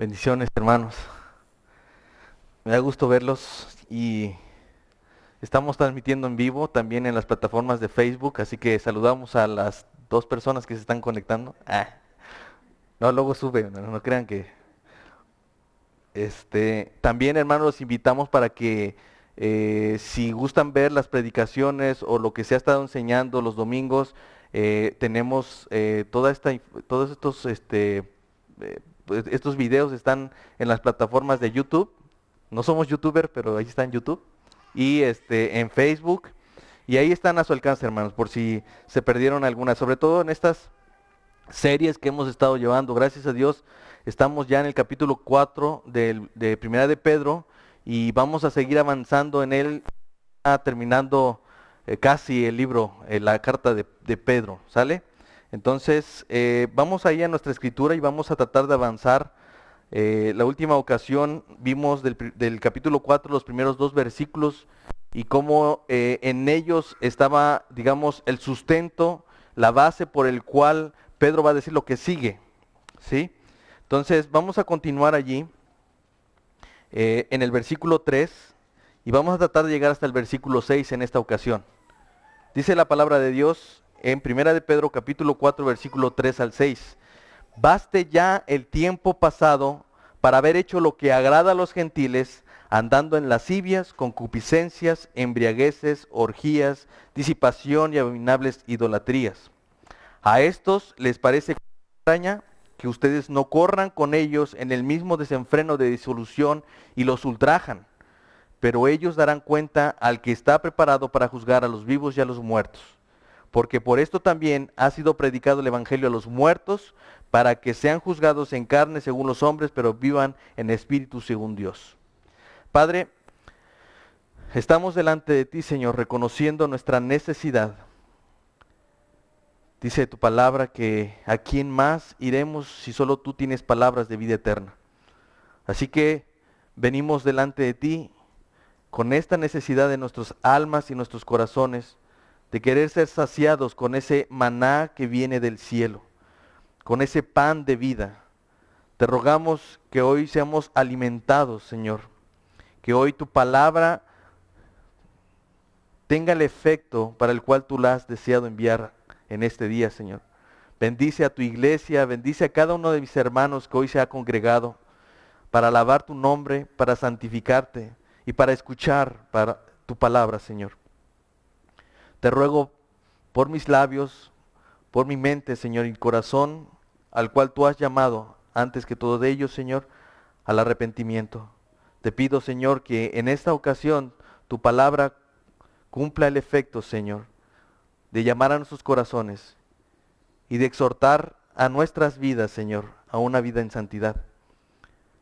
Bendiciones, hermanos. Me da gusto verlos y estamos transmitiendo en vivo también en las plataformas de Facebook, así que saludamos a las dos personas que se están conectando. Ah, no, luego sube, no, crean que... Este, también, hermanos, los invitamos para que eh, si gustan ver las predicaciones o lo que se ha estado enseñando los domingos, eh, tenemos eh, toda esta, todos estos, este, estos videos están en las plataformas de YouTube. No somos youtuber, pero ahí está en YouTube. Y este, en Facebook. Y ahí están a su alcance, hermanos, por si se perdieron algunas. Sobre todo en estas series que hemos estado llevando. Gracias a Dios, estamos ya en el capítulo 4 de, Primera de Pedro y vamos a seguir avanzando en él, terminando eh, casi el libro, eh, la carta de, Pedro, ¿sale? Entonces, eh, vamos ahí a nuestra escritura y vamos a tratar de avanzar. la última ocasión vimos del, capítulo 4 los primeros dos versículos y cómo en ellos estaba, digamos, el sustento, la base por el cual Pedro va a decir lo que sigue. ¿sí? Entonces, vamos a continuar allí en el versículo 3 y vamos a tratar de llegar hasta el versículo 6 en esta ocasión. Dice la palabra de Dios en Primera de Pedro capítulo 4 versículo 3 al 6. Baste ya el tiempo pasado para haber hecho lo que agrada a los gentiles, andando en lascivias, concupiscencias, embriagueces, orgías, disipación y abominables idolatrías. A estos les parece extraña que ustedes no corran con ellos en el mismo desenfreno de disolución y los ultrajan pero ellos darán cuenta al que está preparado para juzgar a los vivos y a los muertos. Porque por esto también ha sido predicado el Evangelio a los muertos, para que sean juzgados en carne según los hombres, pero vivan en espíritu según Dios. Padre, estamos delante de ti, Señor, reconociendo nuestra necesidad. Dice tu palabra que a quién más iremos si solo tú tienes palabras de vida eterna. Así que venimos delante de ti con esta necesidad de nuestras almas y nuestros corazones, de querer ser saciados con ese maná que viene del cielo, con ese pan de vida. Te rogamos que hoy seamos alimentados, Señor, que hoy tu palabra tenga el efecto para el cual tú la has deseado enviar en este día, Señor. Bendice a tu iglesia, bendice a cada uno de mis hermanos que hoy se ha congregado para alabar tu nombre, para santificarte, y para escuchar tu palabra, Señor. Te ruego por mis labios, por mi mente, Señor, y corazón, al cual tú has llamado, antes que todo de ellos, Señor, al arrepentimiento. Te pido, Señor, que en esta ocasión tu palabra cumpla el efecto, Señor, de llamar a nuestros corazones y de exhortar a nuestras vidas, Señor, a una vida en santidad.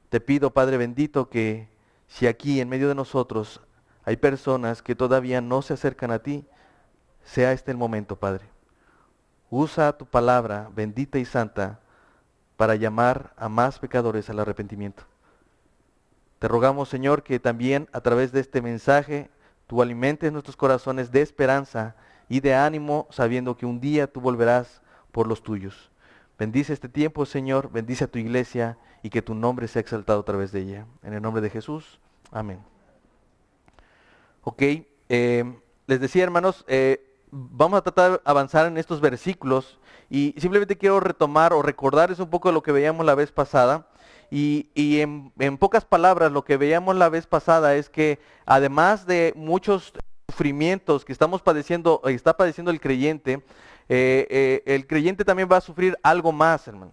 Te pido, Padre bendito, que si aquí en medio de nosotros hay personas que todavía no se acercan a ti, sea este el momento, Padre. Usa tu palabra bendita y santa para llamar a más pecadores al arrepentimiento. Te rogamos, Señor, que también a través de este mensaje tú alimentes nuestros corazones de esperanza y de ánimo, sabiendo que un día tú volverás por los tuyos. Bendice este tiempo, Señor, bendice a tu iglesia y que tu nombre sea exaltado a través de ella. En el nombre de Jesús. Amén. Ok, eh, les decía hermanos, eh, vamos a tratar de avanzar en estos versículos y simplemente quiero retomar o recordarles un poco lo que veíamos la vez pasada. Y, en, pocas palabras, lo que veíamos la vez pasada es que además de muchos sufrimientos que estamos padeciendo, está padeciendo el creyente, eh, el creyente también va a sufrir algo más, hermano.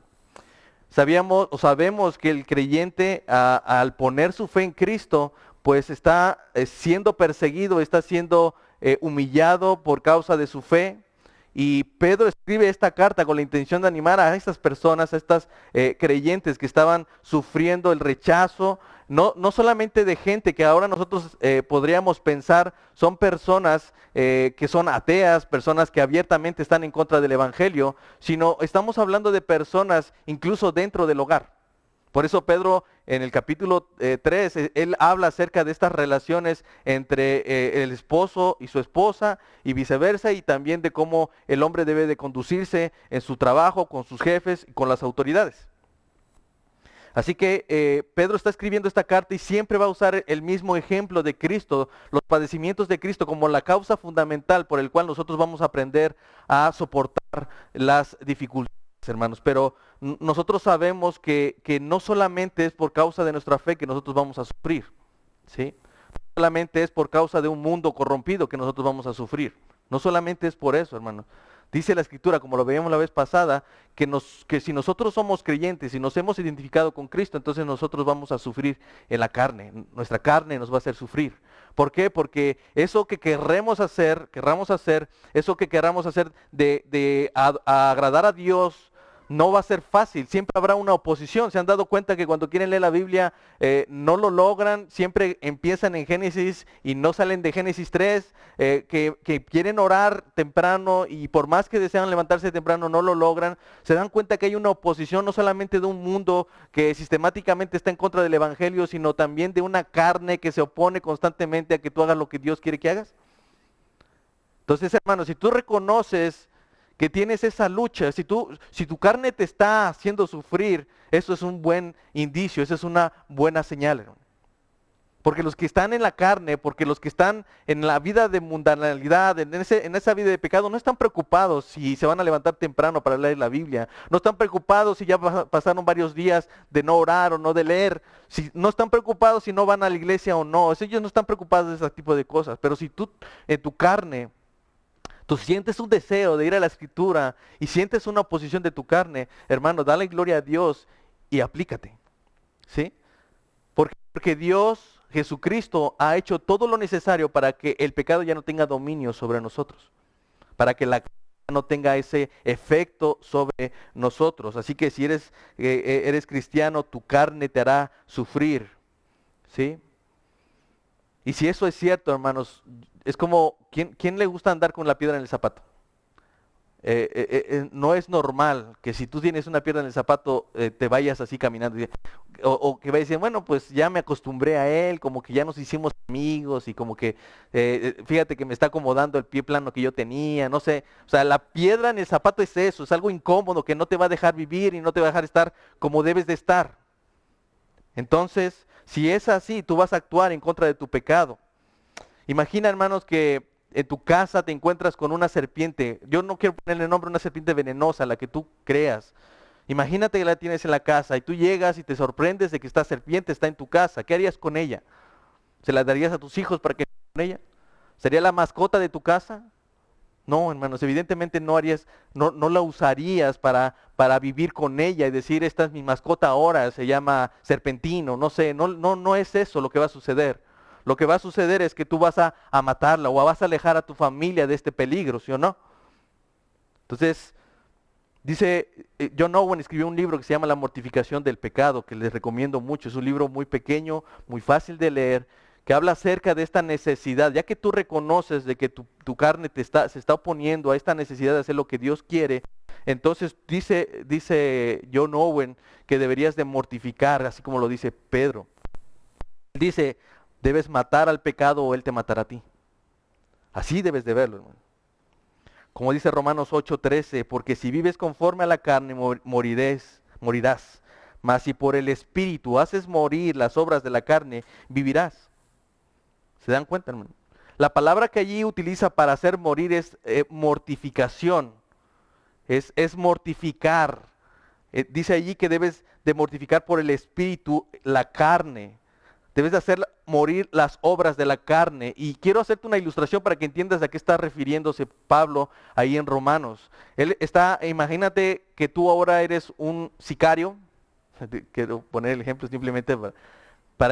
Sabíamos o sabemos que el creyente al poner su fe en Cristo, pues está eh, siendo perseguido, está siendo eh, humillado por causa de su fe. Y Pedro escribe esta carta con la intención de animar a estas personas, a estas eh, creyentes que estaban sufriendo el rechazo, no, no solamente de gente que ahora nosotros eh, podríamos pensar son personas que son ateas, personas que abiertamente están en contra del Evangelio, sino estamos hablando de personas incluso dentro del hogar. Por eso Pedro en el capítulo 3, eh, él habla acerca de estas relaciones entre el esposo y su esposa y viceversa, y también de cómo el hombre debe de conducirse en su trabajo con sus jefes y con las autoridades. Así que eh, Pedro está escribiendo esta carta y siempre va a usar el mismo ejemplo de Cristo, los padecimientos de Cristo como la causa fundamental por el cual nosotros vamos a aprender a soportar las dificultades, hermanos. Pero nosotros sabemos que, que no solamente es por causa de nuestra fe que nosotros vamos a sufrir, ¿sí? No solamente es por causa de un mundo corrompido que nosotros vamos a sufrir. No solamente es por eso, hermanos. Dice la escritura, como lo veíamos la vez pasada, que, nos, que si nosotros somos creyentes y nos hemos identificado con Cristo, entonces nosotros vamos a sufrir en la carne. Nuestra carne nos va a hacer sufrir. ¿Por qué? Porque eso que querremos hacer, querramos hacer, eso que queramos hacer de, de agradar a Dios, no va a ser fácil, siempre habrá una oposición. Se han dado cuenta que cuando quieren leer la Biblia eh, no lo logran, siempre empiezan en Génesis y no salen de Génesis 3, eh, que, que, quieren orar temprano y por más que desean levantarse temprano no lo logran. Se dan cuenta que hay una oposición no solamente de un mundo que sistemáticamente está en contra del Evangelio, sino también de una carne que se opone constantemente a que tú hagas lo que Dios quiere que hagas. Entonces, hermanos, si tú reconoces que tienes esa lucha, si, tú, si tu carne te está haciendo sufrir, eso es un buen indicio, eso es una buena señal. Porque los que están en la carne, porque los que están en la vida de mundanalidad, en, en esa vida de pecado, no están preocupados si se van a levantar temprano para leer la Biblia. No están preocupados si ya pasaron varios días de no orar o no de leer. Si, no están preocupados si no van a la iglesia o no. Ellos no están preocupados de ese tipo de cosas. Pero si tú en tu carne tú sientes un deseo de ir a la escritura y sientes una oposición de tu carne, hermano, dale gloria a Dios y aplícate. ¿Sí? Porque, Dios, Jesucristo, ha hecho todo lo necesario para que el pecado ya no tenga dominio sobre nosotros. Para que la no tenga ese efecto sobre nosotros. Así que si eres, eh, eh, eres cristiano, tu carne te hará sufrir. ¿Sí? Y si eso es cierto, hermanos, es como, ¿quién, ¿quién, le gusta andar con la piedra en el zapato? Eh, eh, eh, no es normal que si tú tienes una piedra en el zapato te vayas así caminando o, o que vayas diciendo, bueno, pues ya me acostumbré a él, como que ya nos hicimos amigos y como que fíjate que me está acomodando el pie plano que yo tenía, no sé. O sea, la piedra en el zapato es eso, es algo incómodo que no te va a dejar vivir y no te va a dejar estar como debes de estar. Entonces, si es así, tú vas a actuar en contra de tu pecado. Imagina, hermanos, que en tu casa te encuentras con una serpiente. Yo no quiero ponerle nombre a una serpiente venenosa, la que tú creas. Imagínate que la tienes en la casa y tú llegas y te sorprendes de que esta serpiente está en tu casa. ¿Qué harías con ella? ¿Se la darías a tus hijos para que con ella? ¿Sería la mascota de tu casa? No, hermanos, evidentemente no harías, no, no la usarías para, para vivir con ella y decir, esta es mi mascota ahora, se llama serpentino, no sé, no, no, no es eso lo que va a suceder. Lo que va a suceder es que tú vas a, matarla o vas a alejar a tu familia de este peligro, ¿sí o no? Entonces, dice, eh, John Owen escribió un libro que se llama La mortificación del pecado, que les recomiendo mucho. Es un libro muy pequeño, muy fácil de leer, que habla acerca de esta necesidad, ya que tú reconoces de que tu, carne te está, se está oponiendo a esta necesidad de hacer lo que Dios quiere, entonces dice, dice John Owen que deberías de mortificar, así como lo dice Pedro. Dice, debes matar al pecado o él te matará a ti. Así debes de verlo, hermano. Como dice Romanos 8:13, porque si vives conforme a la carne morirás, morirás. Mas si por el Espíritu haces morir las obras de la carne, vivirás. ¿Se dan cuenta, hermano? La palabra que allí utiliza para hacer morir es eh, mortificación. Es, es mortificar. Eh, dice allí que debes de mortificar por el Espíritu la carne. Debes de hacer morir las obras de la carne. Y quiero hacerte una ilustración para que entiendas a qué está refiriéndose Pablo ahí en Romanos. Él está, imagínate que tú ahora eres un sicario. Quiero poner el ejemplo simplemente para,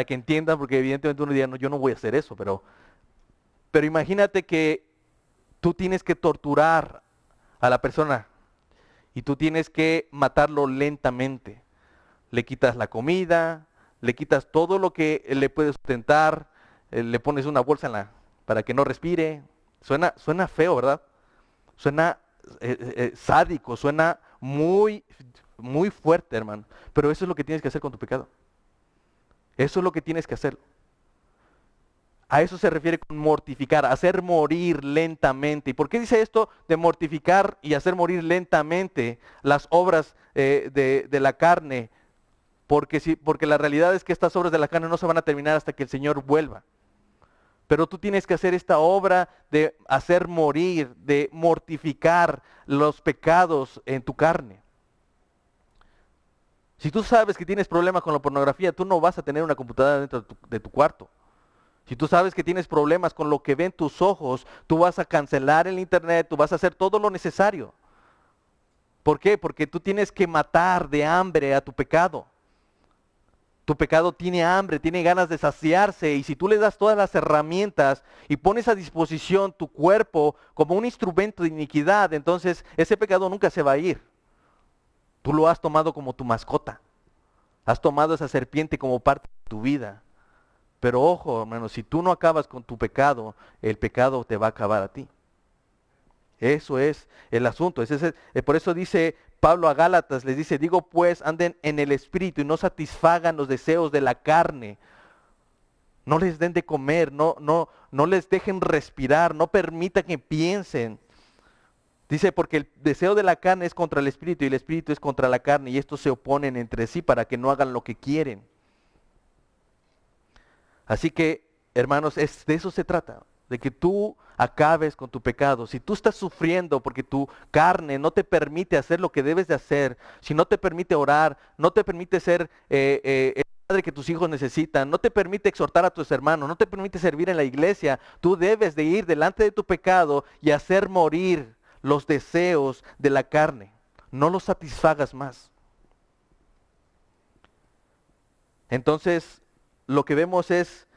que entiendan, porque evidentemente uno diría, no, yo no voy a hacer eso, pero, pero imagínate que tú tienes que torturar a la persona y tú tienes que matarlo lentamente. Le quitas la comida, le quitas todo lo que le puedes sustentar, eh, le pones una bolsa en la, para que no respire. Suena, suena feo, ¿verdad? Suena eh, eh, sádico, suena muy, muy fuerte, hermano. Pero eso es lo que tienes que hacer con tu pecado. Eso es lo que tienes que hacer. A eso se refiere con mortificar, hacer morir lentamente. ¿Y por qué dice esto de mortificar y hacer morir lentamente las obras de, de la carne? porque, si, porque la realidad es que estas obras de la carne no se van a terminar hasta que el Señor vuelva. Pero tú tienes que hacer esta obra de hacer morir, de mortificar los pecados en tu carne. Si tú sabes que tienes problemas con la pornografía, tú no vas a tener una computadora dentro de tu, cuarto. Si tú sabes que tienes problemas con lo que ven tus ojos, tú vas a cancelar el internet, tú vas a hacer todo lo necesario. ¿Por qué? Porque tú tienes que matar de hambre a tu pecado. Tu pecado tiene hambre, tiene ganas de saciarse y si tú le das todas las herramientas y pones a disposición tu cuerpo como un instrumento de iniquidad, entonces ese pecado nunca se va a ir. Tú lo has tomado como tu mascota. Has tomado esa serpiente como parte de tu vida. Pero ojo, hermano, si tú no acabas con tu pecado, el pecado te va a acabar a ti. Eso es el asunto. Eh, por eso dice Pablo a Gálatas, les dice, digo pues, anden en el espíritu y no satisfagan los deseos de la carne. No les den de comer, no, no, no les dejen respirar, no permitan que piensen. Dice, porque el deseo de la carne es contra el espíritu y el espíritu es contra la carne y estos se oponen entre sí para que no hagan lo que quieren. Así que, hermanos, es, de eso se trata, de que tú acabes con tu pecado. Si tú estás sufriendo porque tu carne no te permite hacer lo que debes de hacer, si no te permite orar, no te permite ser eh, eh, el padre que tus hijos necesitan, no te permite exhortar a tus hermanos, no te permite servir en la iglesia, tú debes de ir delante de tu pecado y hacer morir los deseos de la carne. No los satisfagas más. Entonces, lo que vemos es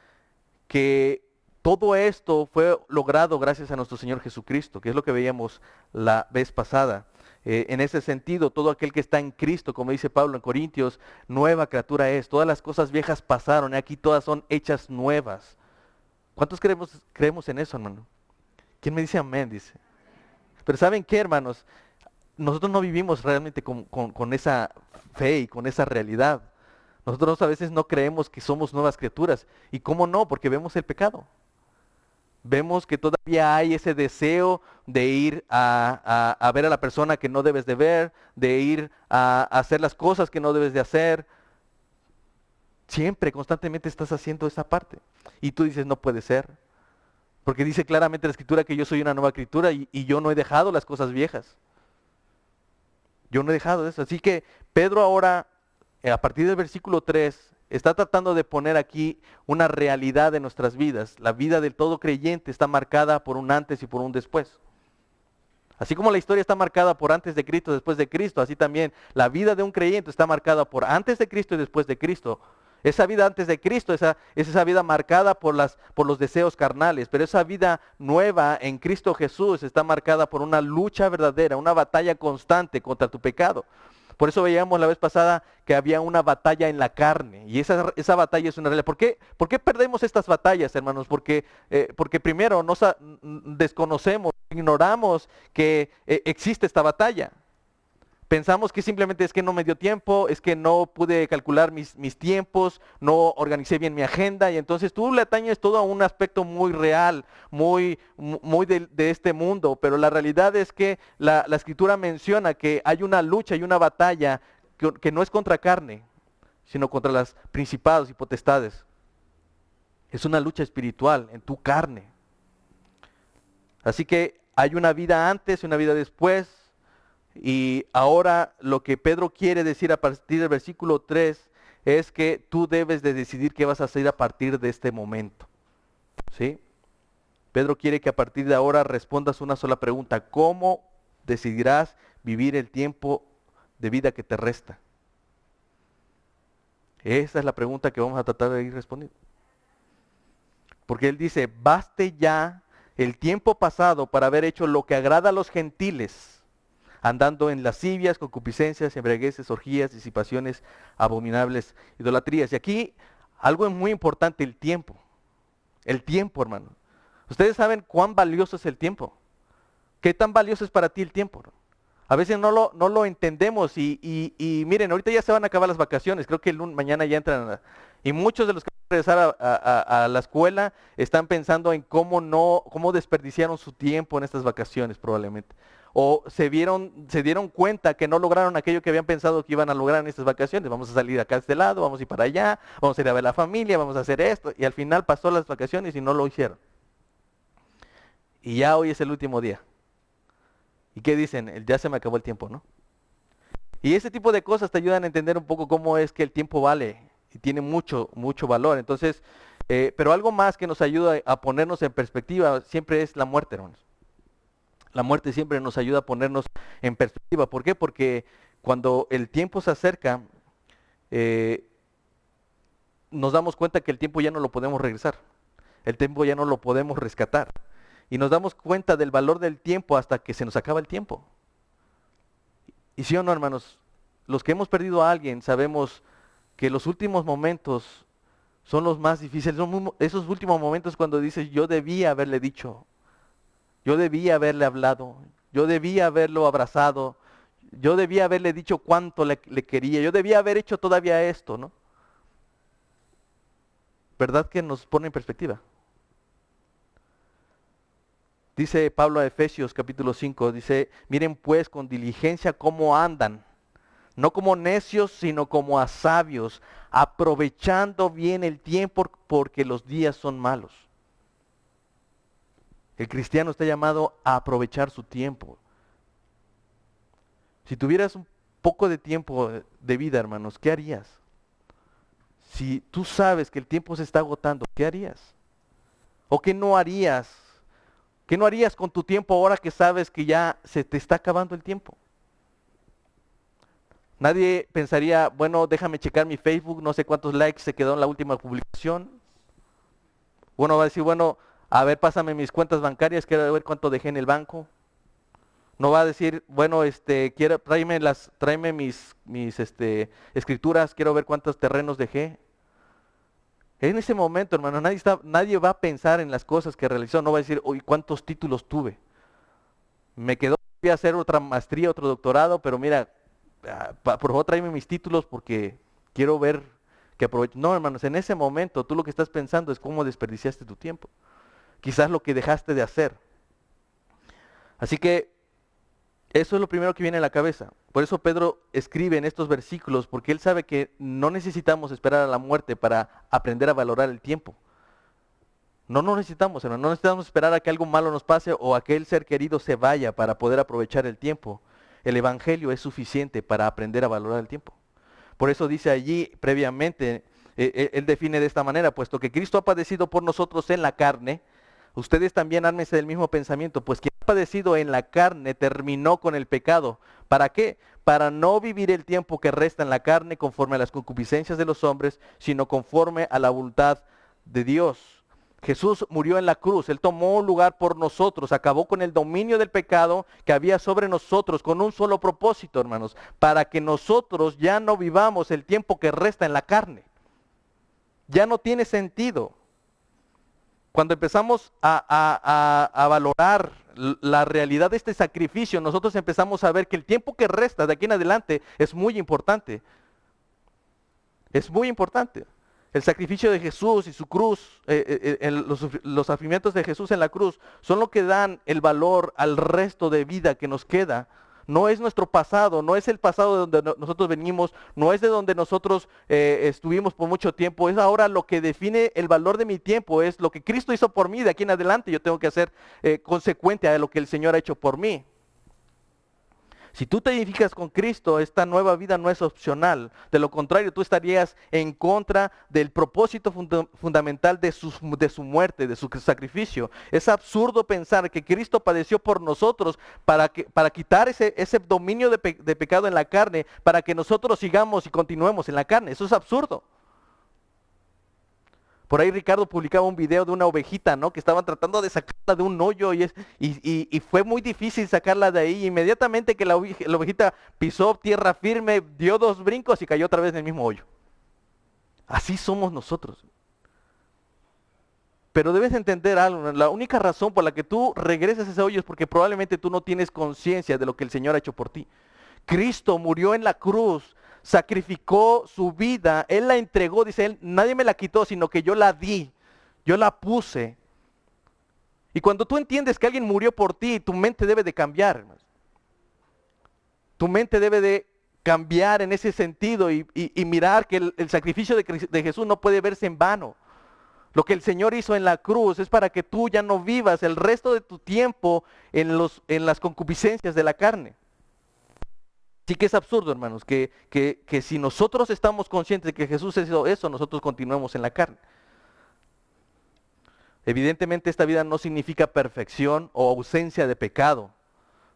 que todo esto fue logrado gracias a nuestro Señor Jesucristo, que es lo que veíamos la vez pasada. Eh, en ese sentido, todo aquel que está en Cristo, como dice Pablo en Corintios, nueva criatura es. Todas las cosas viejas pasaron y aquí todas son hechas nuevas. ¿Cuántos creemos, creemos en eso, hermano? ¿Quién me dice amén? Dice. Pero ¿saben qué, hermanos? Nosotros no vivimos realmente con esa fe y con esa realidad. Nosotros a veces no creemos que somos nuevas criaturas. ¿Y cómo no? Porque vemos el pecado. Vemos que todavía hay ese deseo de ir a, ver a la persona que no debes de ver, de ir a, hacer las cosas que no debes de hacer. Siempre, constantemente estás haciendo esa parte. Y tú dices, no puede ser. Porque dice claramente la escritura que yo soy una nueva criatura y, y yo no he dejado las cosas viejas. Yo no he dejado eso. Así que Pedro ahora eh, a partir del versículo 3, está tratando de poner aquí una realidad de nuestras vidas. La vida del todo creyente está marcada por un antes y por un después. Así como la historia está marcada por antes de Cristo, después de Cristo, así también la vida de un creyente está marcada por antes de Cristo y después de Cristo. Esa vida antes de Cristo esa, es esa vida marcada por, las, por los deseos carnales, pero esa vida nueva en Cristo Jesús está marcada por una lucha verdadera, una batalla constante contra tu pecado. Por eso veíamos la vez pasada que había una batalla en la carne y esa, esa batalla es una realidad. ¿Por qué, ¿Por qué perdemos estas batallas, hermanos? Porque, eh, porque primero nos desconocemos, ignoramos que eh, existe esta batalla. Pensamos que simplemente es que no me dio tiempo, es que no pude calcular mis, mis tiempos, no organicé bien mi agenda y entonces tú le atañes todo a un aspecto muy real, muy, muy de, este mundo, pero la realidad es que la, escritura menciona que hay una lucha y una batalla que, que no es contra carne, sino contra las principados y potestades. Es una lucha espiritual en tu carne. Así que hay una vida antes y una vida después y ahora lo que Pedro quiere decir a partir del versículo 3 es que tú debes de decidir qué vas a hacer a partir de este momento. ¿Sí? Pedro quiere que a partir de ahora respondas una sola pregunta. ¿Cómo decidirás vivir el tiempo de vida que te resta? Esa es la pregunta que vamos a tratar de ir respondiendo. Porque él dice, baste ya el tiempo pasado para haber hecho lo que agrada a los gentiles andando en lascivias, concupiscencias, embriagueces, orgías, disipaciones, abominables, idolatrías. Y aquí algo es muy importante, el tiempo. El tiempo, hermano. Ustedes saben cuán valioso es el tiempo. ¿Qué tan valioso es para ti el tiempo? A veces no lo, no lo entendemos y, y, miren, ahorita ya se van a acabar las vacaciones, creo que el lunes, mañana ya entran. y muchos de los que van a regresar a, a, la escuela están pensando en cómo no, cómo desperdiciaron su tiempo en estas vacaciones probablemente o se se dieron cuenta que no lograron aquello que habían pensado que iban a lograr en estas vacaciones. Vamos a salir acá a este lado, vamos a ir para allá, vamos a ir a ver la familia, vamos a hacer esto. Y al final pasó las vacaciones y no lo hicieron. Y ya hoy es el último día. ¿Y qué dicen? Ya se me acabó el tiempo, ¿no? Y ese tipo de cosas te ayudan a entender un poco cómo es que el tiempo vale y tiene mucho, mucho valor. Entonces, eh, pero algo más que nos ayuda a ponernos en perspectiva siempre es la muerte, hermanos. La muerte siempre nos ayuda a ponernos en perspectiva. ¿Por qué? Porque cuando el tiempo se acerca, eh, nos damos cuenta que el tiempo ya no lo podemos regresar. El tiempo ya no lo podemos rescatar. Y nos damos cuenta del valor del tiempo hasta que se nos acaba el tiempo. Y sí o no, hermanos, los que hemos perdido a alguien sabemos que los últimos momentos son los más difíciles. Son esos últimos momentos cuando dices, yo debía haberle dicho, yo debía haberle hablado, yo debía haberlo abrazado, yo debía haberle dicho cuánto le, quería, yo debía haber hecho todavía esto, ¿no? ¿Verdad que nos pone en perspectiva? Dice Pablo a Efesios capítulo 5, dice, miren pues con diligencia cómo andan no como necios, sino como a sabios, aprovechando bien el tiempo porque los días son malos. El cristiano está llamado a aprovechar su tiempo. Si tuvieras un poco de tiempo de vida, hermanos, ¿qué harías? Si tú sabes que el tiempo se está agotando, ¿qué harías? ¿O qué no harías? ¿Qué no harías con tu tiempo ahora que sabes que ya se te está acabando el tiempo? Nadie pensaría, bueno, déjame checar mi Facebook, no sé cuántos likes se quedó en la última publicación. Uno va a decir, bueno, a ver, pásame mis cuentas bancarias, quiero ver cuánto dejé en el banco. No va a decir, bueno, este, quiero, tráeme las, tráeme mis, mis este, escrituras, quiero ver cuántos terrenos dejé. En ese momento, hermano, nadie, está, nadie va a pensar en las cosas que realizó, no va a decir, uy, cuántos títulos tuve. Me quedó, voy a hacer otra maestría, otro doctorado, pero mira, Ah, por favor tráeme mis títulos porque quiero ver que aprovecho. No, hermanos, en ese momento tú lo que estás pensando es cómo desperdiciaste tu tiempo. Quizás lo que dejaste de hacer. Así que eso es lo primero que viene a la cabeza. Por eso Pedro escribe en estos versículos, porque él sabe que no necesitamos esperar a la muerte para aprender a valorar el tiempo. No nos necesitamos, no necesitamos esperar a que algo malo nos pase o a que el ser querido se vaya para poder aprovechar el tiempo el Evangelio es suficiente para aprender a valorar el tiempo. Por eso dice allí previamente, eh, eh, él define de esta manera, puesto que Cristo ha padecido por nosotros en la carne, ustedes también ármense del mismo pensamiento, pues quien ha padecido en la carne terminó con el pecado. ¿Para qué? Para no vivir el tiempo que resta en la carne conforme a las concupiscencias de los hombres, sino conforme a la voluntad de Dios. Jesús murió en la cruz, Él tomó lugar por nosotros, acabó con el dominio del pecado que había sobre nosotros con un solo propósito, hermanos, para que nosotros ya no vivamos el tiempo que resta en la carne. Ya no tiene sentido. Cuando empezamos a, a valorar la realidad de este sacrificio, nosotros empezamos a ver que el tiempo que resta de aquí en adelante es muy importante. Es muy importante. El sacrificio de Jesús y su cruz, eh, eh, eh, los, los de Jesús en la cruz, son lo que dan el valor al resto de vida que nos queda. No es nuestro pasado, no es el pasado de donde nosotros venimos, no es de donde nosotros estuvimos por mucho tiempo, es ahora lo que define el valor de mi tiempo, es lo que Cristo hizo por mí, de aquí en adelante yo tengo que hacer consecuente a lo que el Señor ha hecho por mí. Si tú te identificas con Cristo, esta nueva vida no es opcional. De lo contrario, tú estarías en contra del propósito fundamental de su, de su, muerte, de su sacrificio. Es absurdo pensar que Cristo padeció por nosotros para, que, para quitar ese, ese dominio de, de pecado en la carne, para que nosotros sigamos y continuemos en la carne. Eso es absurdo. Por ahí Ricardo publicaba un video de una ovejita, ¿no? Que estaban tratando de sacarla de un hoyo y, es, y, fue muy difícil sacarla de ahí. Inmediatamente que la, ovejita pisó tierra firme, dio dos brincos y cayó otra vez en el mismo hoyo. Así somos nosotros. Pero debes entender algo, la única razón por la que tú regresas a ese hoyo es porque probablemente tú no tienes conciencia de lo que el Señor ha hecho por ti. Cristo murió en la cruz sacrificó su vida, Él la entregó, dice Él, nadie me la quitó, sino que yo la di, yo la puse. Y cuando tú entiendes que alguien murió por ti, tu mente debe de cambiar. Tu mente debe de cambiar en ese sentido y, mirar que el, sacrificio de, Jesús no puede verse en vano. Lo que el Señor hizo en la cruz es para que tú ya no vivas el resto de tu tiempo en las concupiscencias de la carne. Sí que es absurdo, hermanos, que, que, si nosotros estamos conscientes de que Jesús hizo eso, nosotros continuemos en la carne. Evidentemente esta vida no significa perfección o ausencia de pecado.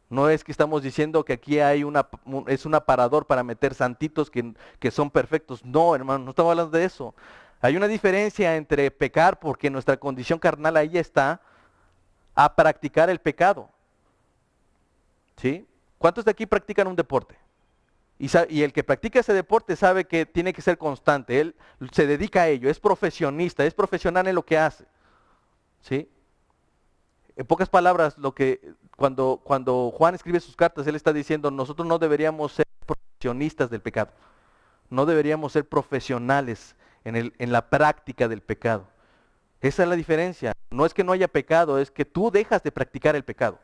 No es que estamos diciendo que aquí hay una, es un aparador para meter santitos que, que son perfectos. No, hermano, no estamos hablando de eso. Hay una diferencia entre pecar, porque nuestra condición carnal ahí está, a practicar el pecado. ¿Sí? ¿Cuántos de aquí practican un deporte? Y, el que practica ese deporte sabe que tiene que ser constante. Él se dedica a ello, es profesionista, es profesional en lo que hace. ¿Sí? En pocas palabras, lo que cuando, cuando Juan escribe sus cartas, él está diciendo, nosotros no deberíamos ser profesionistas del pecado, no deberíamos ser profesionales en, el, en la práctica del pecado. Esa es la diferencia. No es que no haya pecado, es que tú dejas de practicar el pecado.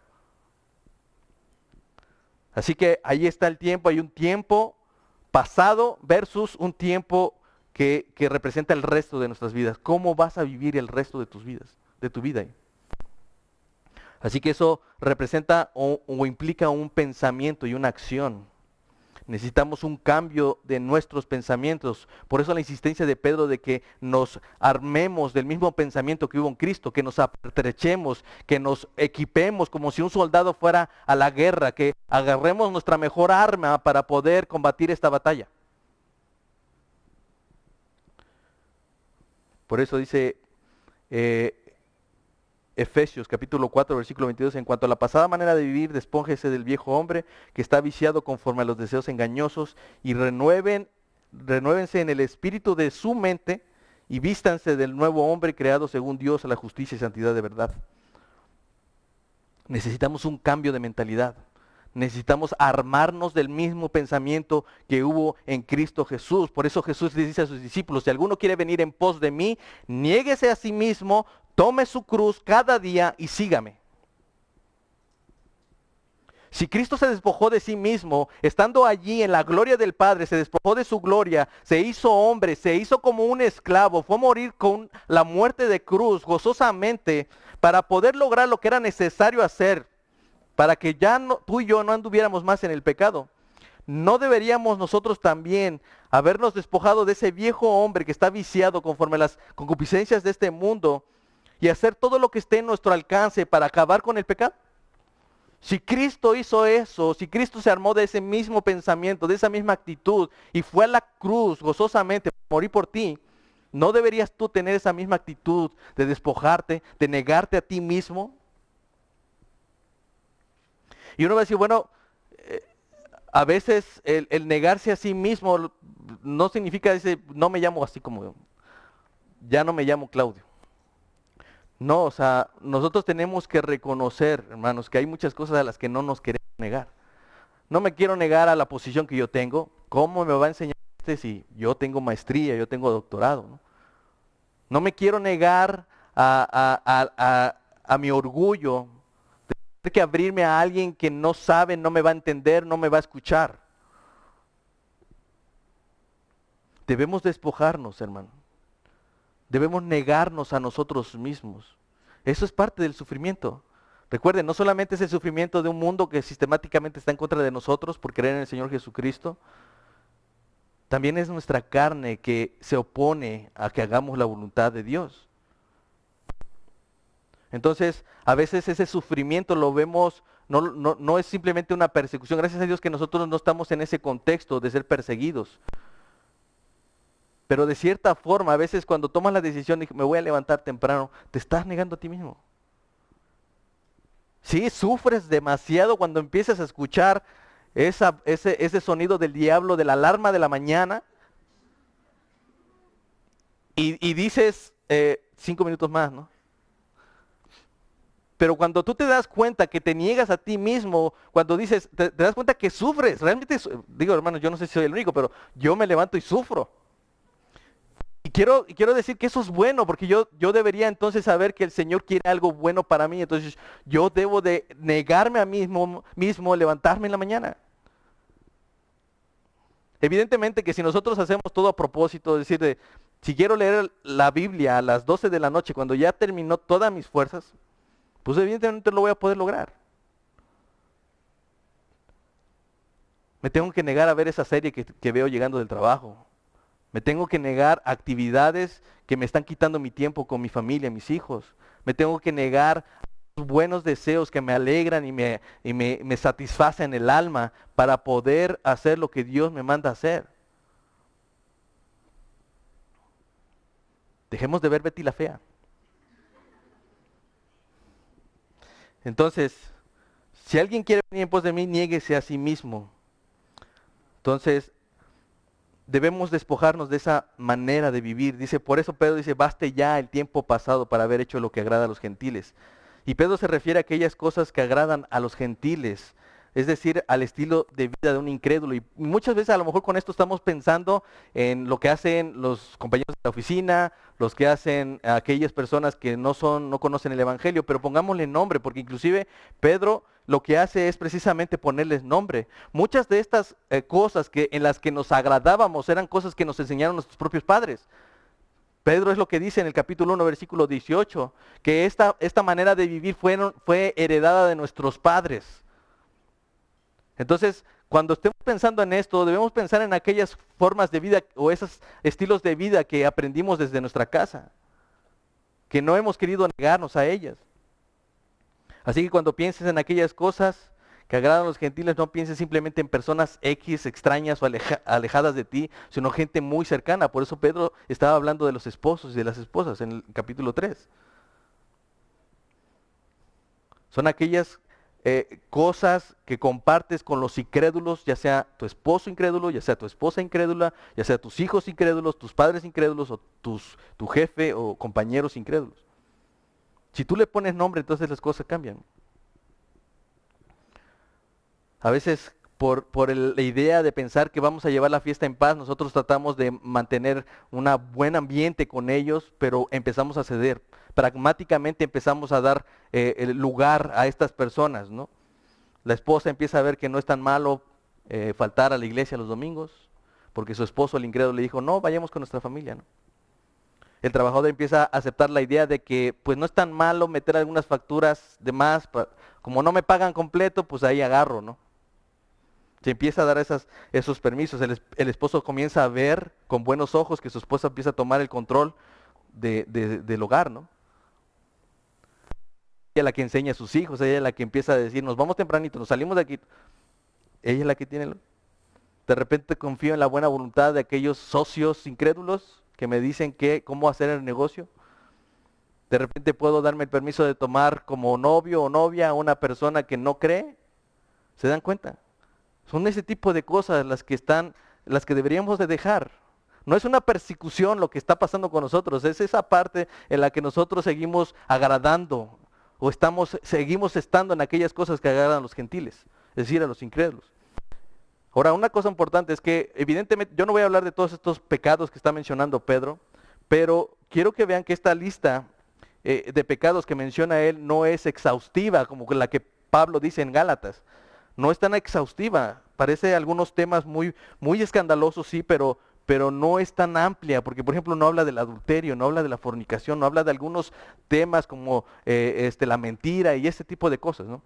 Así que ahí está el tiempo, hay un tiempo pasado versus un tiempo que, que representa el resto de nuestras vidas. ¿Cómo vas a vivir el resto de tus vidas, de tu vida? Así que eso representa o, implica un pensamiento y una acción. Necesitamos un cambio de nuestros pensamientos. Por eso la insistencia de Pedro de que nos armemos del mismo pensamiento que hubo en Cristo, que nos apertrechemos, que nos equipemos como si un soldado fuera a la guerra, que agarremos nuestra mejor arma para poder combatir esta batalla. Por eso dice eh, Efesios capítulo 4 versículo 22, en cuanto a la pasada manera de vivir, despóngese del viejo hombre que está viciado conforme a los deseos engañosos y renueven, renuévense en el espíritu de su mente y vístanse del nuevo hombre creado según Dios a la justicia y santidad de verdad. Necesitamos un cambio de mentalidad. Necesitamos armarnos del mismo pensamiento que hubo en Cristo Jesús. Por eso Jesús le dice a sus discípulos, si alguno quiere venir en pos de mí, niéguese a sí mismo, tome su cruz cada día y sígame. Si Cristo se despojó de sí mismo, estando allí en la gloria del Padre, se despojó de su gloria, se hizo hombre, se hizo como un esclavo, fue a morir con la muerte de cruz gozosamente para poder lograr lo que era necesario hacer para que ya tú y yo no anduviéramos más en el pecado. ¿No deberíamos nosotros también habernos despojado de ese viejo hombre que está viciado conforme a las concupiscencias de este mundo y hacer todo lo que esté en nuestro alcance para acabar con el pecado? Si Cristo hizo eso, si Cristo se armó de ese mismo pensamiento, de esa misma actitud y fue a la cruz gozosamente morir por ti, ¿no deberías tú tener esa misma actitud de despojarte, de negarte a ti mismo? Y uno va a decir, bueno, eh, a veces el, negarse a sí mismo no significa decir, no me llamo así como, ya no me llamo Claudio. No, o sea, nosotros tenemos que reconocer, hermanos, que hay muchas cosas a las que no nos queremos negar. No me quiero negar a la posición que yo tengo. ¿Cómo me va a enseñar este si yo tengo maestría, yo tengo doctorado? No, no me quiero negar a, a mi orgullo, que abrirme a alguien que no sabe, no me va a entender, no me va a escuchar. Debemos despojarnos, hermano. Debemos negarnos a nosotros mismos. Eso es parte del sufrimiento. Recuerden, no solamente es el sufrimiento de un mundo que sistemáticamente está en contra de nosotros por creer en el Señor Jesucristo, también es nuestra carne que se opone a que hagamos la voluntad de Dios. Entonces, a veces ese sufrimiento lo vemos, no, no, es simplemente una persecución. Gracias a Dios que nosotros no estamos en ese contexto de ser perseguidos. Pero de cierta forma, a veces cuando tomas la decisión de me voy a levantar temprano, te estás negando a ti mismo. Sí, sufres demasiado cuando empiezas a escuchar ese, ese sonido del diablo, de la alarma de la mañana, y, dices eh, cinco minutos más, ¿no? Pero cuando tú te das cuenta que te niegas a ti mismo, cuando dices, te, das cuenta que sufres, realmente, digo hermano, yo no sé si soy el único, pero yo me levanto y sufro. Y quiero, quiero decir que eso es bueno, porque yo, yo debería entonces saber que el Señor quiere algo bueno para mí, entonces yo debo de negarme a mí mismo, mismo levantarme en la mañana. Evidentemente que si nosotros hacemos todo a propósito, es decir, de, si quiero leer la Biblia a las 12 de la noche, cuando ya terminó todas mis fuerzas, pues evidentemente lo voy a poder lograr. Me tengo que negar a ver esa serie que, que veo llegando del trabajo. Me tengo que negar actividades que me están quitando mi tiempo con mi familia, mis hijos. Me tengo que negar buenos deseos que me alegran y me, y me, me satisfacen el alma para poder hacer lo que Dios me manda hacer. Dejemos de ver Betty la fea. Entonces, si alguien quiere venir en pos de mí, niéguese a sí mismo. Entonces, debemos despojarnos de esa manera de vivir. Dice, por eso Pedro dice, baste ya el tiempo pasado para haber hecho lo que agrada a los gentiles. Y Pedro se refiere a aquellas cosas que agradan a los gentiles, es decir, al estilo de vida de un incrédulo. Y muchas veces a lo mejor con esto estamos pensando en lo que hacen los compañeros de la oficina, los que hacen aquellas personas que no son, no conocen el evangelio, pero pongámosle nombre, porque inclusive Pedro lo que hace es precisamente ponerles nombre. Muchas de estas eh, cosas que en las que nos agradábamos eran cosas que nos enseñaron nuestros propios padres. Pedro es lo que dice en el capítulo 1, versículo 18, que esta, esta manera de vivir fue heredada de nuestros padres. Entonces, cuando estemos pensando en esto, debemos pensar en aquellas formas de vida o esos estilos de vida que aprendimos desde nuestra casa, que no hemos querido negarnos a ellas. Así que cuando pienses en aquellas cosas que agradan a los gentiles, no pienses simplemente en personas X extrañas o alejadas de ti, sino gente muy cercana. Por eso Pedro estaba hablando de los esposos y de las esposas en el capítulo 3. Son aquellas eh, cosas que compartes con los incrédulos, ya sea tu esposo incrédulo, ya sea tu esposa incrédula, ya sea tus hijos incrédulos, tus padres incrédulos o tu jefe o compañeros incrédulos. Si tú le pones nombre, entonces las cosas cambian. A veces por, por la idea de pensar que vamos a llevar la fiesta en paz, nosotros tratamos de mantener un buen ambiente con ellos, pero empezamos a ceder pragmáticamente empezamos a dar eh, el lugar a estas personas, ¿no? La esposa empieza a ver que no es tan malo eh, faltar a la iglesia los domingos, porque su esposo, el incrédulo, le dijo, no, vayamos con nuestra familia, ¿no? El trabajador empieza a aceptar la idea de que pues no es tan malo meter algunas facturas de más, como no me pagan completo, pues ahí agarro, ¿no? Se empieza a dar esos permisos. El, esposo comienza a ver con buenos ojos que su esposa empieza a tomar el control de, del hogar, ¿no? Ella es la que enseña a sus hijos, ella es la que empieza a decir, nos vamos tempranito, nos salimos de aquí. Ella es la que tiene... De repente confío en la buena voluntad de aquellos socios incrédulos que me dicen que, cómo hacer el negocio. De repente puedo darme el permiso de tomar como novio o novia a una persona que no cree. ¿Se dan cuenta? Son ese tipo de cosas las que están, las que deberíamos de dejar. No es una persecución lo que está pasando con nosotros, es esa parte en la que nosotros seguimos agradando o estamos, seguimos estando en aquellas cosas que agradan a los gentiles, es decir, a los incrédulos. Ahora, una cosa importante es que evidentemente yo no voy a hablar de todos estos pecados que está mencionando Pedro, pero quiero que vean que esta lista eh, de pecados que menciona él no es exhaustiva como la que Pablo dice en Gálatas. No es tan exhaustiva. Parece algunos temas muy, muy escandalosos, sí, pero pero no es tan amplia, porque por ejemplo no habla del adulterio, no habla de la fornicación, no habla de algunos temas como eh, este, la mentira y ese tipo de cosas, ¿no?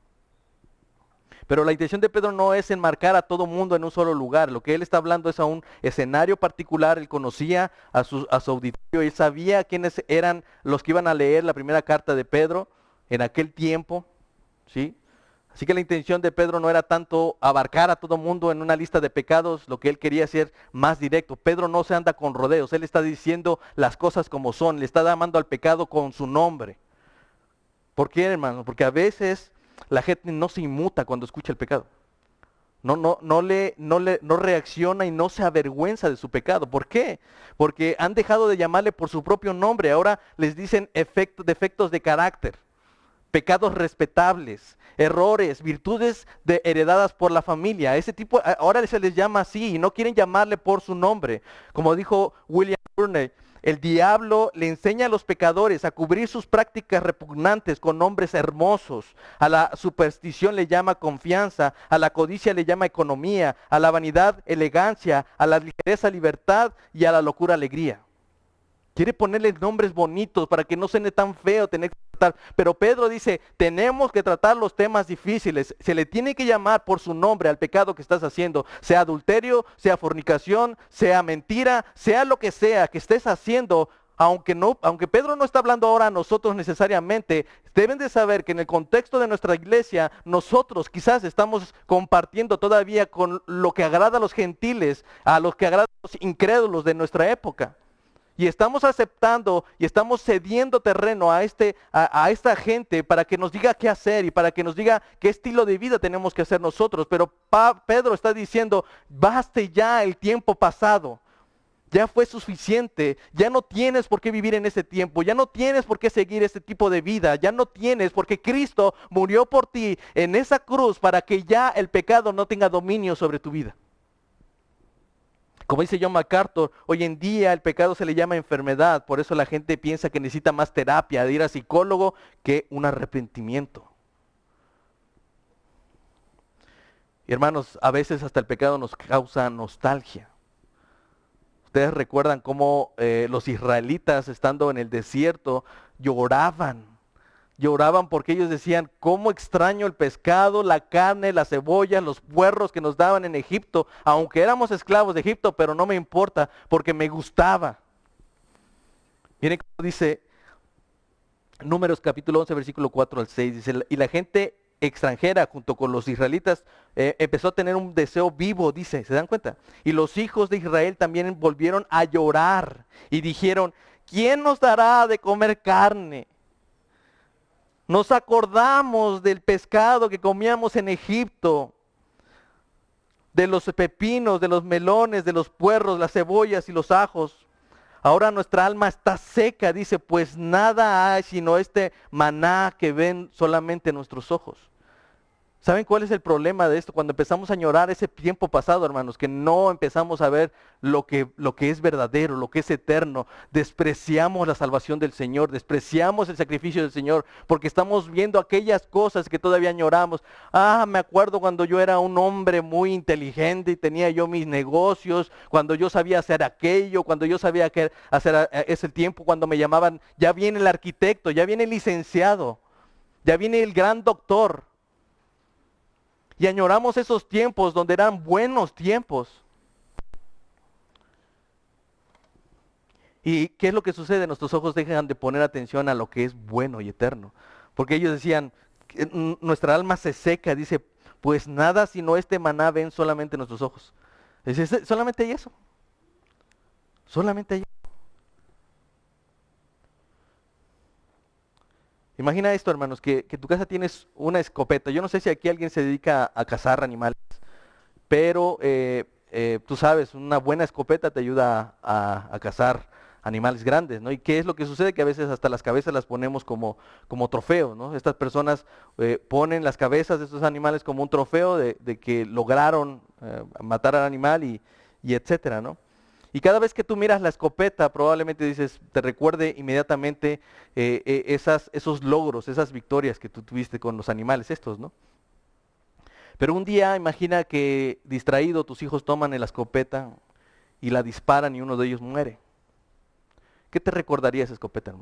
Pero la intención de Pedro no es enmarcar a todo mundo en un solo lugar. Lo que él está hablando es a un escenario particular. Él conocía a su, auditorio, él sabía quiénes eran los que iban a leer la primera carta de Pedro en aquel tiempo, ¿sí? Así que la intención de Pedro no era tanto abarcar a todo mundo en una lista de pecados, lo que él quería hacer más directo. Pedro no se anda con rodeos, él está diciendo las cosas como son, le está llamando al pecado con su nombre. ¿Por qué, hermano? Porque a veces la gente no se inmuta cuando escucha el pecado. No, no, no, le, no, le, no reacciona y no se avergüenza de su pecado. ¿Por qué? Porque han dejado de llamarle por su propio nombre. Ahora les dicen defectos de carácter, pecados respetables, errores, virtudes de, heredadas por la familia. Ese tipo, ahora se les llama así y no quieren llamarle por su nombre. Como dijo William Burney, El diablo le enseña a los pecadores a cubrir sus prácticas repugnantes con nombres hermosos. A la superstición le llama confianza, a la codicia le llama economía, a la vanidad elegancia, a la ligereza libertad y a la locura alegría. Quiere ponerle nombres bonitos para que no suene tan feo tener que tratar. Pero Pedro dice, tenemos que tratar los temas difíciles. Se le tiene que llamar por su nombre al pecado que estás haciendo. Sea adulterio, sea fornicación, sea mentira, sea lo que sea que estés haciendo. Aunque, no, aunque Pedro no está hablando ahora a nosotros necesariamente, deben de saber que en el contexto de nuestra iglesia, nosotros quizás estamos compartiendo todavía con lo que agrada a los gentiles, a los que agrada a los incrédulos de nuestra época. Y estamos aceptando y estamos cediendo terreno a, este, a, esta gente para que nos diga qué hacer y para que nos diga qué estilo de vida tenemos que hacer nosotros. Pero Pedro está diciendo, baste ya el tiempo pasado. Ya fue suficiente, ya no tienes por qué vivir en ese tiempo, ya no tienes por qué seguir ese tipo de vida, ya no tienes porque Cristo murió por ti en esa cruz para que ya el pecado no tenga dominio sobre tu vida. Como dice John MacArthur, hoy en día el pecado se le llama enfermedad, por eso la gente piensa que necesita más terapia, de ir a psicólogo, que un arrepentimiento. Y hermanos, a veces hasta el pecado nos causa nostalgia. Ustedes recuerdan cómo eh, los israelitas estando en el desierto lloraban lloraban porque ellos decían, ¿cómo extraño el pescado, la carne, las cebollas, los puerros que nos daban en Egipto? Aunque éramos esclavos de Egipto, pero no me importa porque me gustaba. Miren cómo dice Números capítulo 11, versículo 4 al 6. Dice, y la gente extranjera junto con los israelitas eh, empezó a tener un deseo vivo, dice, ¿se dan cuenta? Y los hijos de Israel también volvieron a llorar y dijeron, ¿quién nos dará de comer carne? Nos acordamos del pescado que comíamos en Egipto, de los pepinos, de los melones, de los puerros, las cebollas y los ajos. Ahora nuestra alma está seca, dice, pues nada hay sino este maná que ven solamente nuestros ojos. ¿Saben cuál es el problema de esto? Cuando empezamos a añorar ese tiempo pasado, hermanos, que no empezamos a ver lo que, lo que es verdadero, lo que es eterno, despreciamos la salvación del Señor, despreciamos el sacrificio del Señor, porque estamos viendo aquellas cosas que todavía añoramos. Ah, me acuerdo cuando yo era un hombre muy inteligente y tenía yo mis negocios, cuando yo sabía hacer aquello, cuando yo sabía hacer eh, ese tiempo, cuando me llamaban, ya viene el arquitecto, ya viene el licenciado, ya viene el gran doctor. Y añoramos esos tiempos donde eran buenos tiempos. ¿Y qué es lo que sucede? Nuestros ojos dejan de poner atención a lo que es bueno y eterno. Porque ellos decían, nuestra alma se seca, dice, pues nada sino este maná ven solamente nuestros ojos. Dice, solamente hay eso. Solamente hay Imagina esto, hermanos, que, que tu casa tienes una escopeta. Yo no sé si aquí alguien se dedica a, cazar animales, pero eh, eh, tú sabes, una buena escopeta te ayuda a, cazar animales grandes, ¿no? ¿Y qué es lo que sucede? Que a veces hasta las cabezas las ponemos como, como trofeo, ¿no? Estas personas eh, ponen las cabezas de estos animales como un trofeo de, que lograron matar al animal y, y etcétera, ¿no? Y cada vez que tú miras la escopeta, probablemente dices, te recuerde inmediatamente eh, eh, esos logros, esas victorias que tú tuviste con los animales estos, ¿no? Pero un día imagina que distraído tus hijos toman la escopeta y la disparan y uno de ellos muere. ¿Qué te recordaría esa escopeta?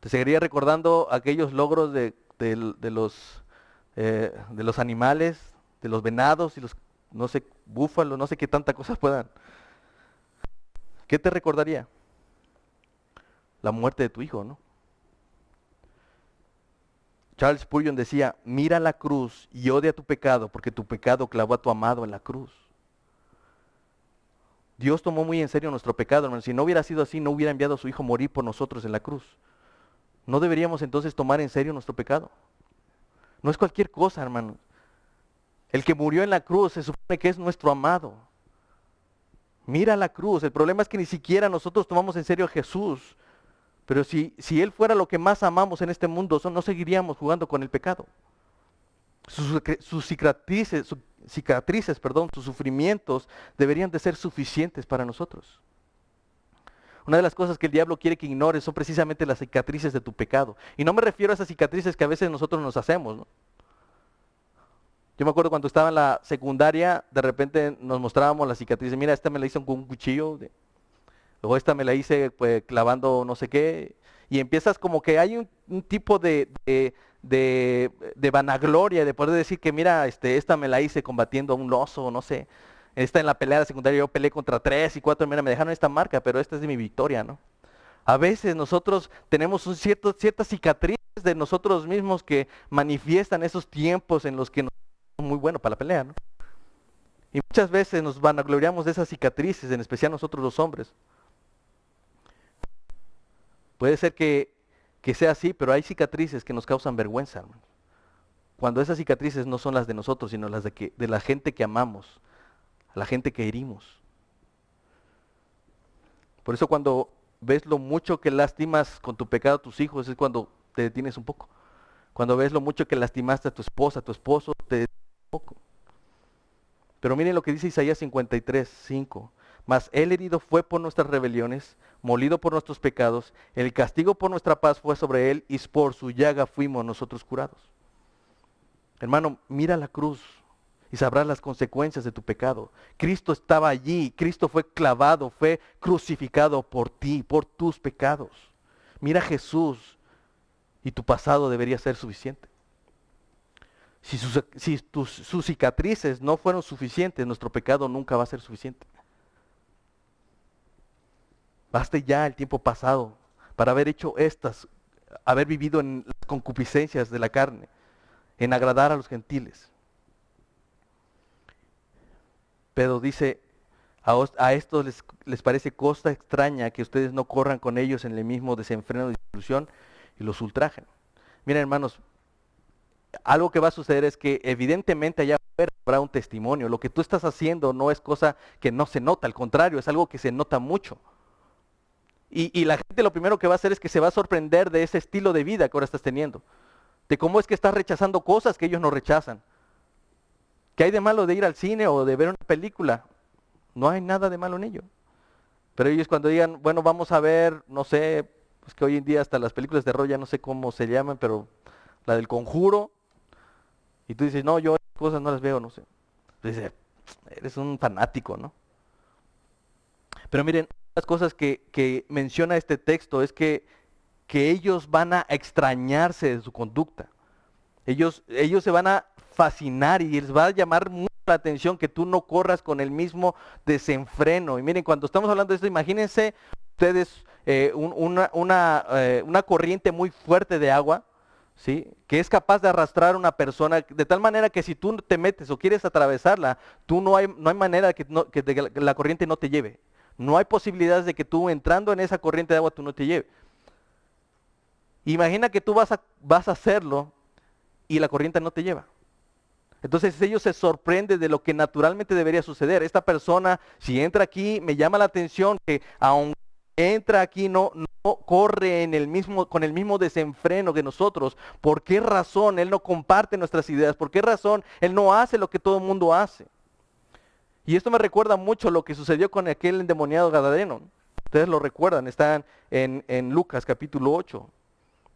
¿Te seguiría recordando aquellos logros de, los, eh, de los animales, de los venados y los no sé, búfalo, no sé qué tantas cosas puedan. ¿Qué te recordaría? La muerte de tu hijo, ¿no? Charles Spurgeon decía, mira la cruz y odia tu pecado, porque tu pecado clavó a tu amado en la cruz. Dios tomó muy en serio nuestro pecado, hermano. Si no hubiera sido así, no hubiera enviado a su Hijo a morir por nosotros en la cruz. ¿No deberíamos entonces tomar en serio nuestro pecado? No es cualquier cosa, hermano. El que murió en la cruz se supone que es nuestro amado. Mira la cruz. El problema es que ni siquiera nosotros tomamos en serio a Jesús. Pero si, si Él fuera lo que más amamos en este mundo, no seguiríamos jugando con el pecado. Sus, cicatrices, cicatrices, perdón, sus sufrimientos deberían de ser suficientes para nosotros. Una de las cosas que el diablo quiere que ignores son precisamente las cicatrices de tu pecado. Y no me refiero a esas cicatrices que a veces nosotros nos hacemos. ¿no? Yo me acuerdo cuando estaba en la secundaria, de repente nos mostrábamos las cicatrices. Mira, esta me la hice con un cuchillo. luego esta me la hice pues, clavando no sé qué. Y empiezas como que hay un, tipo de, de, de, vanagloria, de poder decir que mira, este, esta me la hice combatiendo a un oso, no sé. Esta en la pelea de secundaria yo peleé contra tres y cuatro, mira, me dejaron esta marca, pero esta es de mi victoria, ¿no? A veces nosotros tenemos ciertas cicatrices de nosotros mismos que manifiestan esos tiempos en los que nos muy bueno para la pelea, ¿no? Y muchas veces nos vanagloriamos de esas cicatrices, en especial nosotros los hombres. Puede ser que, que sea así, pero hay cicatrices que nos causan vergüenza, hermano. Cuando esas cicatrices no son las de nosotros, sino las de, que, de la gente que amamos, a la gente que herimos. Por eso cuando ves lo mucho que lastimas con tu pecado a tus hijos, es cuando te detienes un poco. Cuando ves lo mucho que lastimaste a tu esposa, a tu esposo, te detienes poco. Pero miren lo que dice Isaías 53, 5. Mas él herido fue por nuestras rebeliones, molido por nuestros pecados, el castigo por nuestra paz fue sobre él y por su llaga fuimos nosotros curados. Hermano, mira la cruz, y sabrás las consecuencias de tu pecado. Cristo estaba allí, Cristo fue clavado, fue crucificado por ti, por tus pecados. Mira Jesús y tu pasado debería ser suficiente. Si, sus, tus, cicatrices no fueron suficientes, nuestro pecado nunca va a ser suficiente. Baste ya el tiempo pasado para haber hecho estas, haber vivido en las concupiscencias de la carne, en agradar a los gentiles. Pero dice, a, estos les, parece costa extraña que ustedes no corran con ellos en el mismo desenfreno de disolución y los ultrajen. Miren hermanos, algo que va a suceder es que evidentemente allá afuera habrá un testimonio. Lo que tú estás haciendo no es cosa que no se nota, al contrario, es algo que se nota mucho. Y, y, la gente lo primero que va a hacer es que se va a sorprender de ese estilo de vida que ahora estás teniendo. De cómo es que estás rechazando cosas que ellos no rechazan. ¿Qué hay de malo de ir al cine o de ver una película? No hay nada de malo en ello. Pero ellos cuando digan, bueno, vamos a ver, no sé, pues que hoy en día hasta las películas de roya, no sé cómo se llaman, pero la del conjuro, y tú dices, no, yo cosas no las veo, no sé. Dice, eres un fanático, ¿no? Pero miren, las cosas que, que menciona este texto es que, que ellos van a extrañarse de su conducta. Ellos, ellos se van a fascinar y les va a llamar mucho la atención que tú no corras con el mismo desenfreno. Y miren, cuando estamos hablando de esto, imagínense ustedes eh, una, eh, una, corriente muy fuerte de agua, ¿sí? que es capaz de arrastrar a una persona de tal manera que si tú te metes o quieres atravesarla, tú no hay, no hay manera que, que la corriente no te lleve. No hay posibilidades de que tú entrando en esa corriente de agua tú no te lleve. Imagina que tú vas a, vas a hacerlo y la corriente no te lleva. Entonces ellos se sorprenden de lo que naturalmente debería suceder. Esta persona, si entra aquí, me llama la atención que aunque entra aquí, no, no corre en el mismo, con el mismo desenfreno que nosotros. ¿Por qué razón él no comparte nuestras ideas? ¿Por qué razón él no hace lo que todo el mundo hace? Y esto me recuerda mucho lo que sucedió con aquel endemoniado Gadareno. Ustedes lo recuerdan, están en, en Lucas capítulo 8.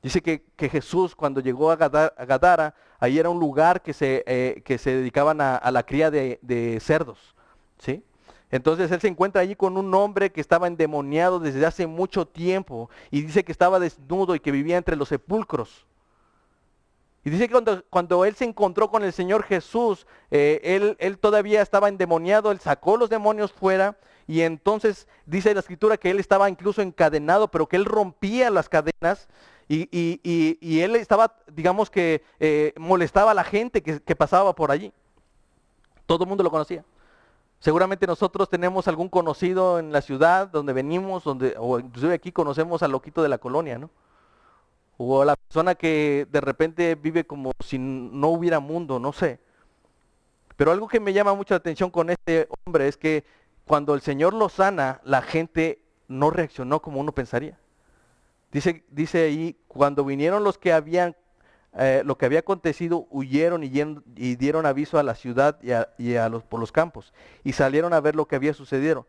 Dice que, Jesús cuando llegó a Gadara, ahí era un lugar que se, eh, que se dedicaban a, la cría de, cerdos. ¿sí? Entonces él se encuentra allí con un hombre que estaba endemoniado desde hace mucho tiempo y dice que estaba desnudo y que vivía entre los sepulcros. Y dice que cuando, cuando él se encontró con el Señor Jesús, eh, él, él todavía estaba endemoniado, él sacó los demonios fuera y entonces dice la escritura que él estaba incluso encadenado, pero que él rompía las cadenas y, él estaba, digamos que, eh, molestaba a la gente que, pasaba por allí. Todo el mundo lo conocía. Seguramente nosotros tenemos algún conocido en la ciudad donde venimos, donde, o inclusive aquí conocemos al loquito de la colonia, ¿no? O a la persona que de repente vive como si no hubiera mundo, no sé. Pero algo que me llama mucho la atención con este hombre es que cuando el Señor lo sana, la gente no reaccionó como uno pensaría. Dice, dice ahí, cuando vinieron los que habían, eh, lo que había acontecido, huyeron y, dieron aviso a la ciudad y, a, los, por los campos, y salieron a ver lo que había sucedido.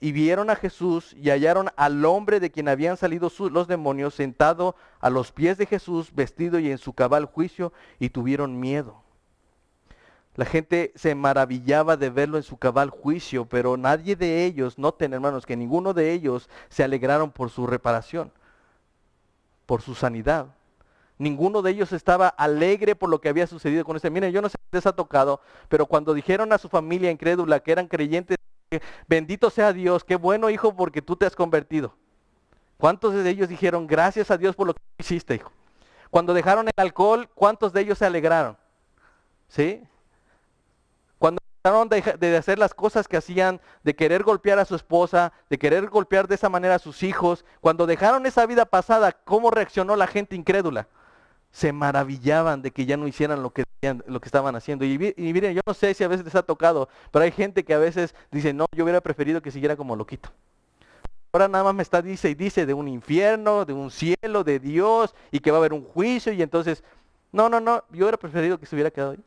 y vieron a Jesús y hallaron al hombre de quien habían salido los demonios sentado a los pies de Jesús, vestido y en su cabal juicio, y tuvieron miedo. La gente se maravillaba de verlo en su cabal juicio, pero nadie de ellos, noten hermanos, que ninguno de ellos se alegraron por su reparación, por su sanidad. Ninguno de ellos estaba alegre por lo que había sucedido con este. Miren, yo no sé si les ha tocado, pero cuando dijeron a su familia incrédula que eran creyentes, bendito sea Dios, qué bueno hijo porque tú te has convertido. ¿Cuántos de ellos dijeron gracias a Dios por lo que hiciste, hijo? Cuando dejaron el alcohol, ¿cuántos de ellos se alegraron? ¿Sí? Cuando dejaron de, hacer las cosas que hacían, de querer golpear a su esposa, de querer golpear de esa manera a sus hijos, cuando dejaron esa vida pasada, ¿cómo reaccionó la gente incrédula? Se maravillaban de que ya no hicieran lo que, lo que estaban haciendo. Y, miren, yo no sé si a veces les ha tocado, pero hay gente que a veces dice, no, yo hubiera preferido que siguiera como loquito. Ahora nada más me está, dice y dice de un infierno, de un cielo, de Dios, y que va a haber un juicio, y entonces, no, no, no, yo hubiera preferido que se hubiera quedado ahí.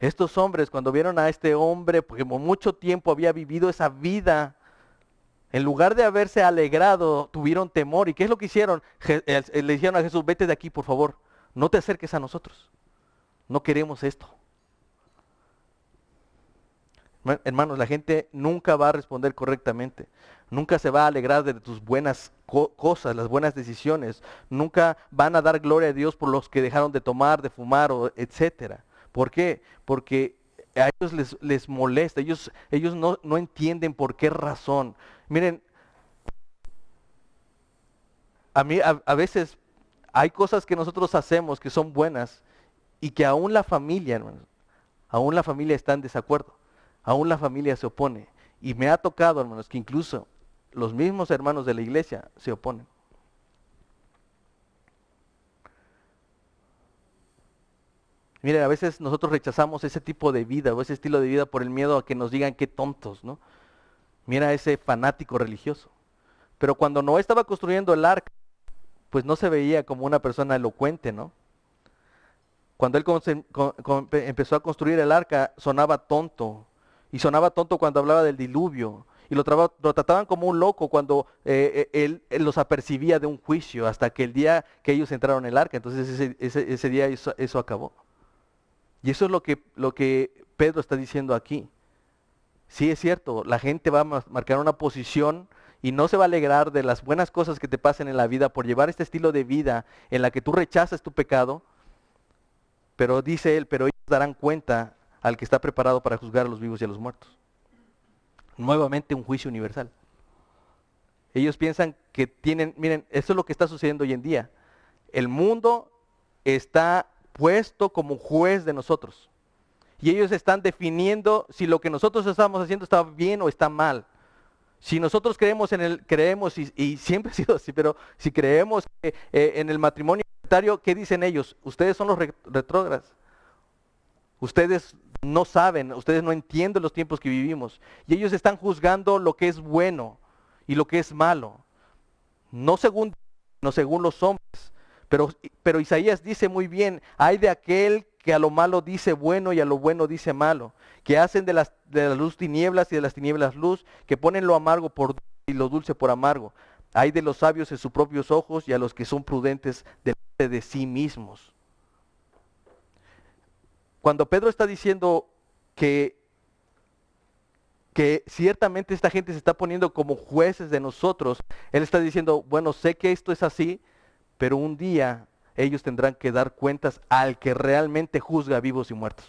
Estos hombres, cuando vieron a este hombre, porque por mucho tiempo había vivido esa vida en lugar de haberse alegrado, tuvieron temor. ¿Y qué es lo que hicieron? Le dijeron a Jesús, vete de aquí, por favor. No te acerques a nosotros. No queremos esto. Hermanos, la gente nunca va a responder correctamente. Nunca se va a alegrar de tus buenas cosas, las buenas decisiones. Nunca van a dar gloria a Dios por los que dejaron de tomar, de fumar, o etcétera. ¿Por qué? Porque a ellos les, les molesta. Ellos, ellos no, no entienden por qué razón. Miren, a mí a, veces hay cosas que nosotros hacemos que son buenas y que aún la familia, hermanos, aún la familia está en desacuerdo, aún la familia se opone. Y me ha tocado, hermanos, que incluso los mismos hermanos de la iglesia se oponen. Miren, a veces nosotros rechazamos ese tipo de vida o ese estilo de vida por el miedo a que nos digan qué tontos, ¿no? Mira ese fanático religioso. Pero cuando Noé estaba construyendo el arca, pues no se veía como una persona elocuente, ¿no? Cuando él empezó a construir el arca, sonaba tonto. Y sonaba tonto cuando hablaba del diluvio. Y lo, trataban como un loco cuando eh, eh, él, los apercibía de un juicio, hasta que el día que ellos entraron en el arca. Entonces ese, día eso, acabó. Y eso es lo que, lo que Pedro está diciendo aquí. Sí, es cierto, la gente va a marcar una posición y no se va a alegrar de las buenas cosas que te pasen en la vida por llevar este estilo de vida en la que tú rechazas tu pecado. Pero dice él, pero ellos darán cuenta al que está preparado para juzgar a los vivos y a los muertos. Nuevamente un juicio universal. Ellos piensan que tienen, miren, eso es lo que está sucediendo hoy en día. El mundo está puesto como juez de nosotros y ellos están definiendo si lo que nosotros estamos haciendo está bien o está mal. Si nosotros creemos en el, creemos, y, siempre ha sido así, pero si creemos eh, en el matrimonio igualitario, ¿qué dicen ellos? Ustedes son los retrógrados. Ustedes no saben, ustedes no entienden los tiempos que vivimos. Y ellos están juzgando lo que es bueno y lo que es malo. No según, no según los hombres. Pero, Isaías dice muy bien, hay de aquel que a lo malo dice bueno y a lo bueno dice malo, que hacen de, las, de la luz tinieblas y de las tinieblas luz, que ponen lo amargo por y lo dulce por amargo. Hay de los sabios en sus propios ojos y a los que son prudentes delante de sí mismos. Cuando Pedro está diciendo que, que ciertamente esta gente se está poniendo como jueces de nosotros, él está diciendo, bueno, sé que esto es así, pero un día ellos tendrán que dar cuentas al que realmente juzga vivos y muertos.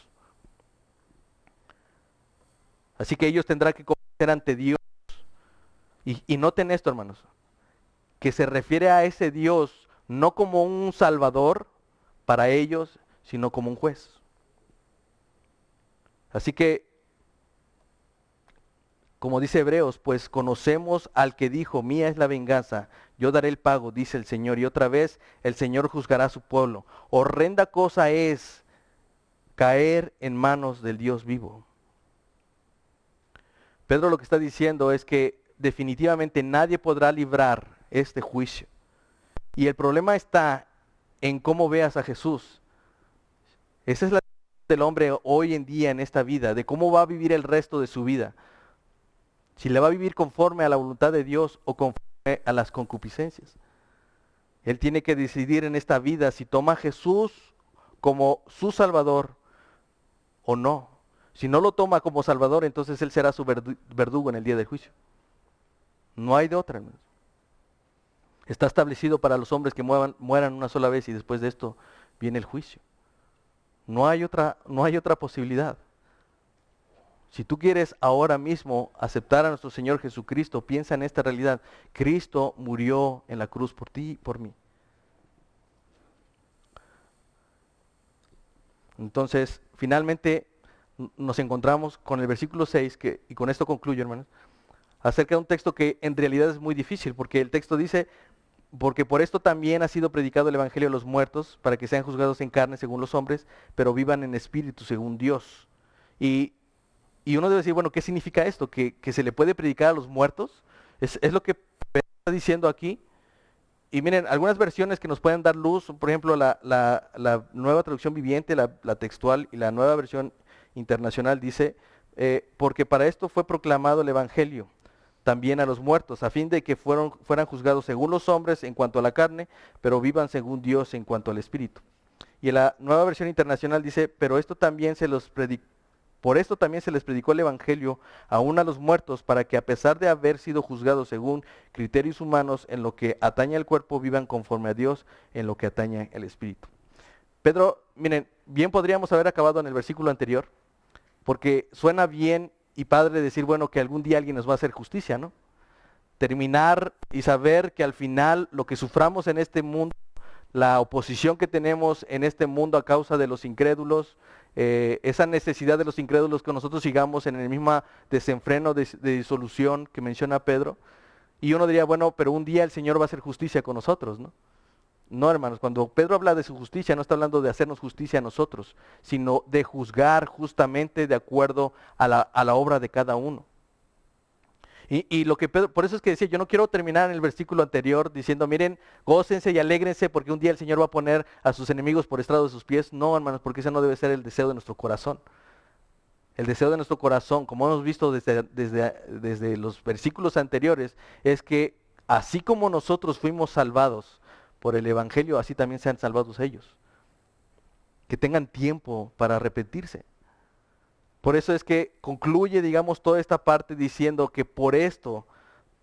Así que ellos tendrán que comparecer ante Dios. Y, y, noten esto, hermanos, que se refiere a ese Dios no como un salvador para ellos, sino como un juez. Así que, como dice Hebreos, pues conocemos al que dijo, mía es la venganza, yo daré el pago, dice el Señor, y otra vez el Señor juzgará a su pueblo. Horrenda cosa es caer en manos del Dios vivo. Pedro lo que está diciendo es que definitivamente nadie podrá librar este juicio. Y el problema está en cómo veas a Jesús. Esa es la del hombre hoy en día en esta vida, de cómo va a vivir el resto de su vida. Si le va a vivir conforme a la voluntad de Dios o conforme a las concupiscencias. Él tiene que decidir en esta vida si toma a Jesús como su Salvador o no. Si no lo toma como Salvador, entonces Él será su verdugo en el día del juicio. No hay de otra. Está establecido para los hombres que mueran una sola vez y después de esto viene el juicio. No hay otra, no hay otra posibilidad. Si tú quieres ahora mismo aceptar a nuestro Señor Jesucristo, piensa en esta realidad. Cristo murió en la cruz por ti y por mí. Entonces, finalmente nos encontramos con el versículo 6, que, y con esto concluyo, hermanos, acerca de un texto que en realidad es muy difícil, porque el texto dice, porque por esto también ha sido predicado el Evangelio a los muertos, para que sean juzgados en carne según los hombres, pero vivan en espíritu según Dios. Y, uno debe decir, bueno, ¿qué significa esto? ¿Que, se le puede predicar a los muertos? Es, lo que está diciendo aquí. Y miren, algunas versiones que nos pueden dar luz, por ejemplo, la, nueva traducción viviente, la, textual y la nueva versión internacional dice, eh, porque para esto fue proclamado el Evangelio también a los muertos, a fin de que fueran juzgados según los hombres en cuanto a la carne, pero vivan según Dios en cuanto al Espíritu. Y la nueva versión internacional dice, pero esto también se los predicó. Por esto también se les predicó el Evangelio aún a los muertos, para que a pesar de haber sido juzgados según criterios humanos en lo que atañe al cuerpo, vivan conforme a Dios en lo que atañe al Espíritu. Pedro, miren, bien podríamos haber acabado en el versículo anterior, porque suena bien y padre decir, bueno, que algún día alguien nos va a hacer justicia, ¿no? Terminar y saber que al final lo que suframos en este mundo, la oposición que tenemos en este mundo a causa de los incrédulos, eh, esa necesidad de los incrédulos que nosotros sigamos en el mismo desenfreno de, de disolución que menciona Pedro, y uno diría, bueno, pero un día el Señor va a hacer justicia con nosotros, ¿no? No, hermanos, cuando Pedro habla de su justicia, no está hablando de hacernos justicia a nosotros, sino de juzgar justamente de acuerdo a la, obra de cada uno. Y, lo que Pedro, por eso es que decía, yo no quiero terminar en el versículo anterior diciendo, miren, gócense y alégrense porque un día el Señor va a poner a sus enemigos por estrado de sus pies. No, hermanos, porque ese no debe ser el deseo de nuestro corazón. El deseo de nuestro corazón, como hemos visto desde, desde, desde los versículos anteriores, es que así como nosotros fuimos salvados, por el Evangelio, así también sean salvados ellos. Que tengan tiempo para arrepentirse. Por eso es que concluye, digamos, toda esta parte diciendo que por esto,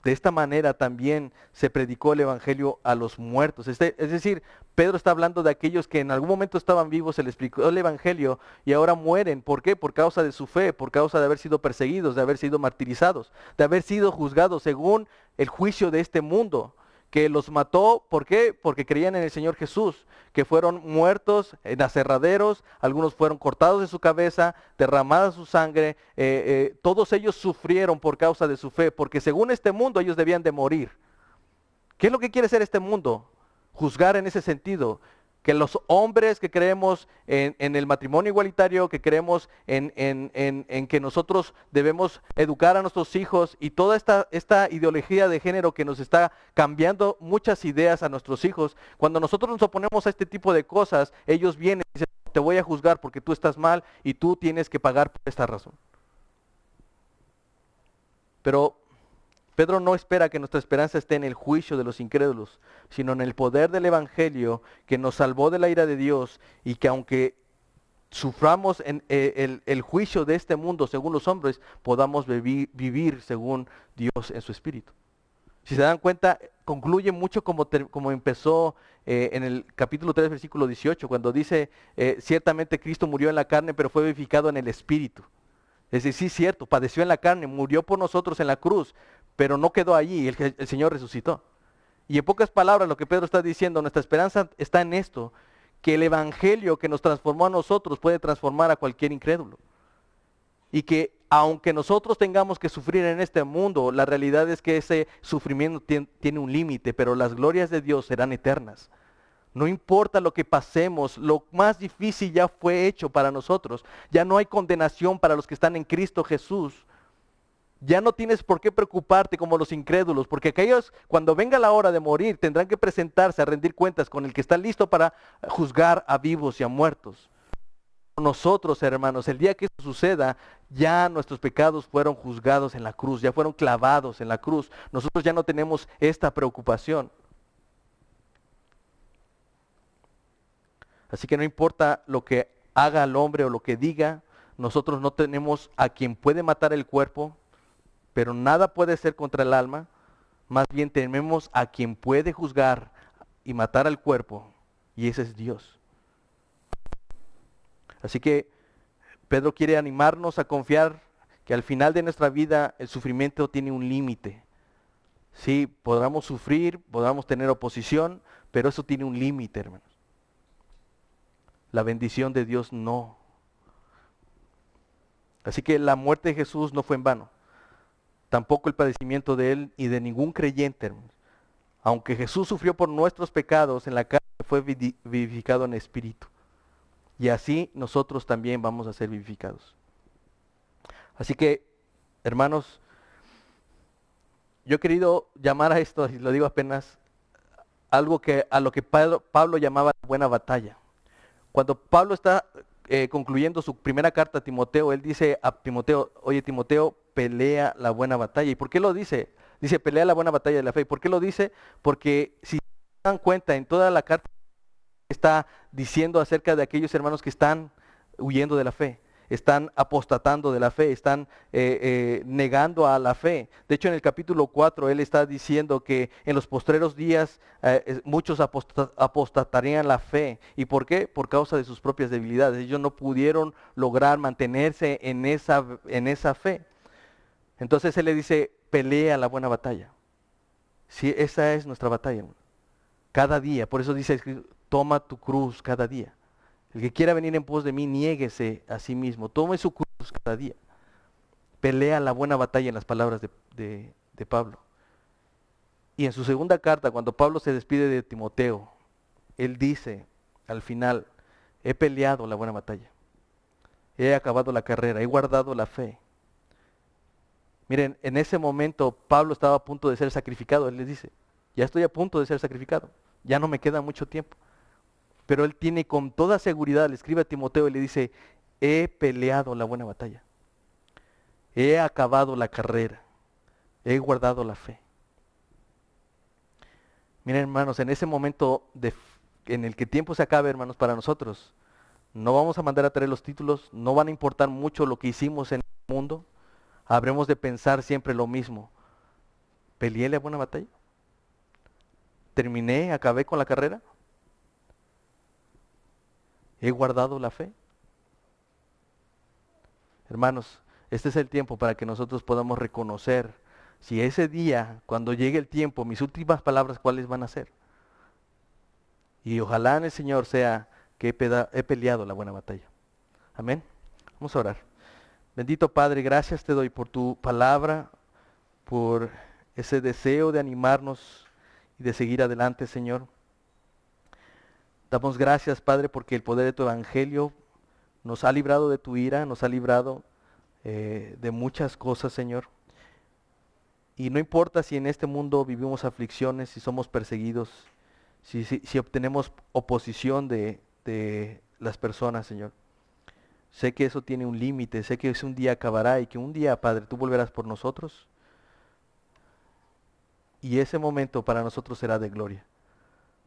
de esta manera también se predicó el Evangelio a los muertos. Este, es decir, Pedro está hablando de aquellos que en algún momento estaban vivos, se les explicó el Evangelio y ahora mueren. ¿Por qué? Por causa de su fe, por causa de haber sido perseguidos, de haber sido martirizados, de haber sido juzgados según el juicio de este mundo que los mató, ¿por qué? Porque creían en el Señor Jesús, que fueron muertos en aserraderos, algunos fueron cortados de su cabeza, derramada su sangre, eh, eh, todos ellos sufrieron por causa de su fe, porque según este mundo ellos debían de morir. ¿Qué es lo que quiere ser este mundo? Juzgar en ese sentido que los hombres que creemos en, el matrimonio igualitario, que creemos en, que nosotros debemos educar a nuestros hijos y toda esta, esta ideología de género que nos está cambiando muchas ideas a nuestros hijos, cuando nosotros nos oponemos a este tipo de cosas, ellos vienen y dicen, te voy a juzgar porque tú estás mal y tú tienes que pagar por esta razón. Pero Pedro no espera que nuestra esperanza esté en el juicio de los incrédulos, sino en el poder del Evangelio que nos salvó de la ira de Dios y que aunque suframos en, eh, el, juicio de este mundo según los hombres, podamos vivir, según Dios en su espíritu. Si se dan cuenta, concluye mucho como, como empezó eh, en el capítulo 3, versículo 18, cuando dice, eh, ciertamente Cristo murió en la carne, pero fue vivificado en el espíritu. Es decir, sí, cierto, padeció en la carne, murió por nosotros en la cruz, pero no quedó allí, el, Señor resucitó. Y en pocas palabras lo que Pedro está diciendo, nuestra esperanza está en esto, que el Evangelio que nos transformó a nosotros puede transformar a cualquier incrédulo. Y que aunque nosotros tengamos que sufrir en este mundo, la realidad es que ese sufrimiento tiene un límite, pero las glorias de Dios serán eternas. No importa lo que pasemos, lo más difícil ya fue hecho para nosotros. Ya no hay condenación para los que están en Cristo Jesús. Ya no tienes por qué preocuparte como los incrédulos, porque aquellos cuando venga la hora de morir tendrán que presentarse a rendir cuentas con el que está listo para juzgar a vivos y a muertos. nosotros, hermanos, el día que eso suceda, ya nuestros pecados fueron juzgados en la cruz, ya fueron clavados en la cruz. Nosotros ya no tenemos esta preocupación. Así que no importa lo que haga el hombre o lo que diga, nosotros no tenemos a quien puede matar el cuerpo, pero nada puede ser contra el alma. Más bien tenemos a quien puede juzgar y matar al cuerpo, y ese es Dios. Así que Pedro quiere animarnos a confiar que al final de nuestra vida el sufrimiento tiene un límite. Sí, podamos sufrir, podamos tener oposición, pero eso tiene un límite, hermanos. La bendición de Dios no. Así que la muerte de Jesús no fue en vano. Tampoco el padecimiento de Él y de ningún creyente. Aunque Jesús sufrió por nuestros pecados en la carne, fue vivificado en espíritu. Y así nosotros también vamos a ser vivificados. Así que, hermanos, yo he querido llamar a esto, y lo digo apenas, algo que a lo que Pablo llamaba buena batalla. Cuando Pablo está eh, concluyendo su primera carta a Timoteo, él dice a Timoteo, oye Timoteo, pelea la buena batalla. ¿Y por qué lo dice? Dice, pelea la buena batalla de la fe. ¿Y por qué lo dice? Porque si se dan cuenta, en toda la carta está diciendo acerca de aquellos hermanos que están huyendo de la fe, están apostatando de la fe, están eh, eh, negando a la fe. De hecho, en el capítulo 4, él está diciendo que en los postreros días eh, muchos apostatarían la fe. ¿Y por qué? Por causa de sus propias debilidades. Ellos no pudieron lograr mantenerse en esa, en esa fe. Entonces él le dice, pelea la buena batalla. Si esa es nuestra batalla, cada día. Por eso dice, toma tu cruz cada día. El que quiera venir en pos de mí, niéguese a sí mismo. Tome su cruz cada día. Pelea la buena batalla en las palabras de, de Pablo. Y en su segunda carta, cuando Pablo se despide de Timoteo, él dice al final, he peleado la buena batalla. He acabado la carrera, he guardado la fe. Miren, en ese momento Pablo estaba a punto de ser sacrificado. Él les dice, ya estoy a punto de ser sacrificado. Ya no me queda mucho tiempo. Pero él tiene con toda seguridad, le escribe a Timoteo y le dice, he peleado la buena batalla. He acabado la carrera. He guardado la fe. Miren hermanos, en ese momento en el que tiempo se acabe, hermanos, para nosotros, no vamos a mandar a traer los títulos, no van a importar mucho lo que hicimos en el mundo habremos de pensar siempre lo mismo. ¿Peleé la buena batalla? ¿Terminé, acabé con la carrera? ¿He guardado la fe? Hermanos, este es el tiempo para que nosotros podamos reconocer si ese día, cuando llegue el tiempo, mis últimas palabras, ¿cuáles van a ser? Y ojalá en el Señor sea que he, peleado la buena batalla. Amén. Vamos a orar. Bendito Padre, gracias te doy por tu palabra, por ese deseo de animarnos y de seguir adelante, Señor. Damos gracias, Padre, porque el poder de tu evangelio nos ha librado de tu ira, nos ha librado eh, de muchas cosas, Señor. Y no importa si en este mundo vivimos aflicciones, si somos perseguidos, si, si, obtenemos oposición de, de las personas, Señor. Sé que eso tiene un límite, sé que ese un día acabará y que un día, Padre, tú volverás por nosotros. Y ese momento para nosotros será de gloria.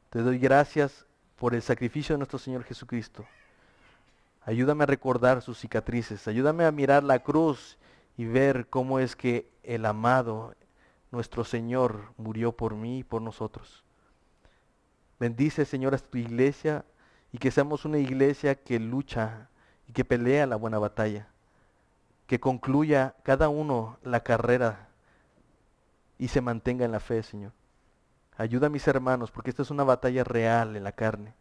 Te doy gracias por el sacrificio de nuestro Señor Jesucristo. Ayúdame a recordar sus cicatrices, ayúdame a mirar la cruz y ver cómo es que el amado, nuestro Señor, murió por mí y por nosotros. Bendice, Señor, a tu iglesia y que seamos una iglesia que lucha que pelea la buena batalla, que concluya cada uno la carrera y se mantenga en la fe, Señor. Ayuda a mis hermanos, porque esta es una batalla real en la carne.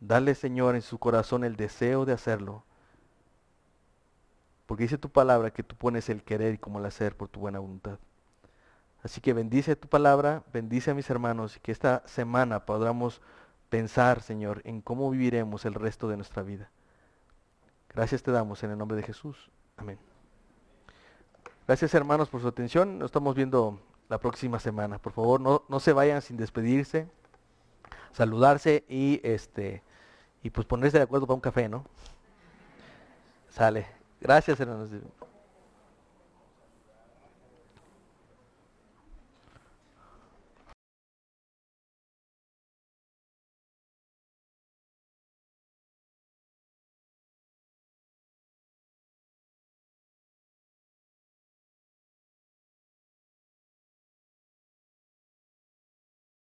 Dale, Señor, en su corazón el deseo de hacerlo. Porque dice tu palabra que tú pones el querer como el hacer por tu buena voluntad. Así que bendice tu palabra, bendice a mis hermanos y que esta semana podamos pensar, Señor, en cómo viviremos el resto de nuestra vida. Gracias te damos en el nombre de Jesús. Amén. Gracias hermanos por su atención. Nos estamos viendo la próxima semana. Por favor, no, no se vayan sin despedirse, saludarse y este y pues ponerse de acuerdo para un café, ¿no? Sale. Gracias, hermanos.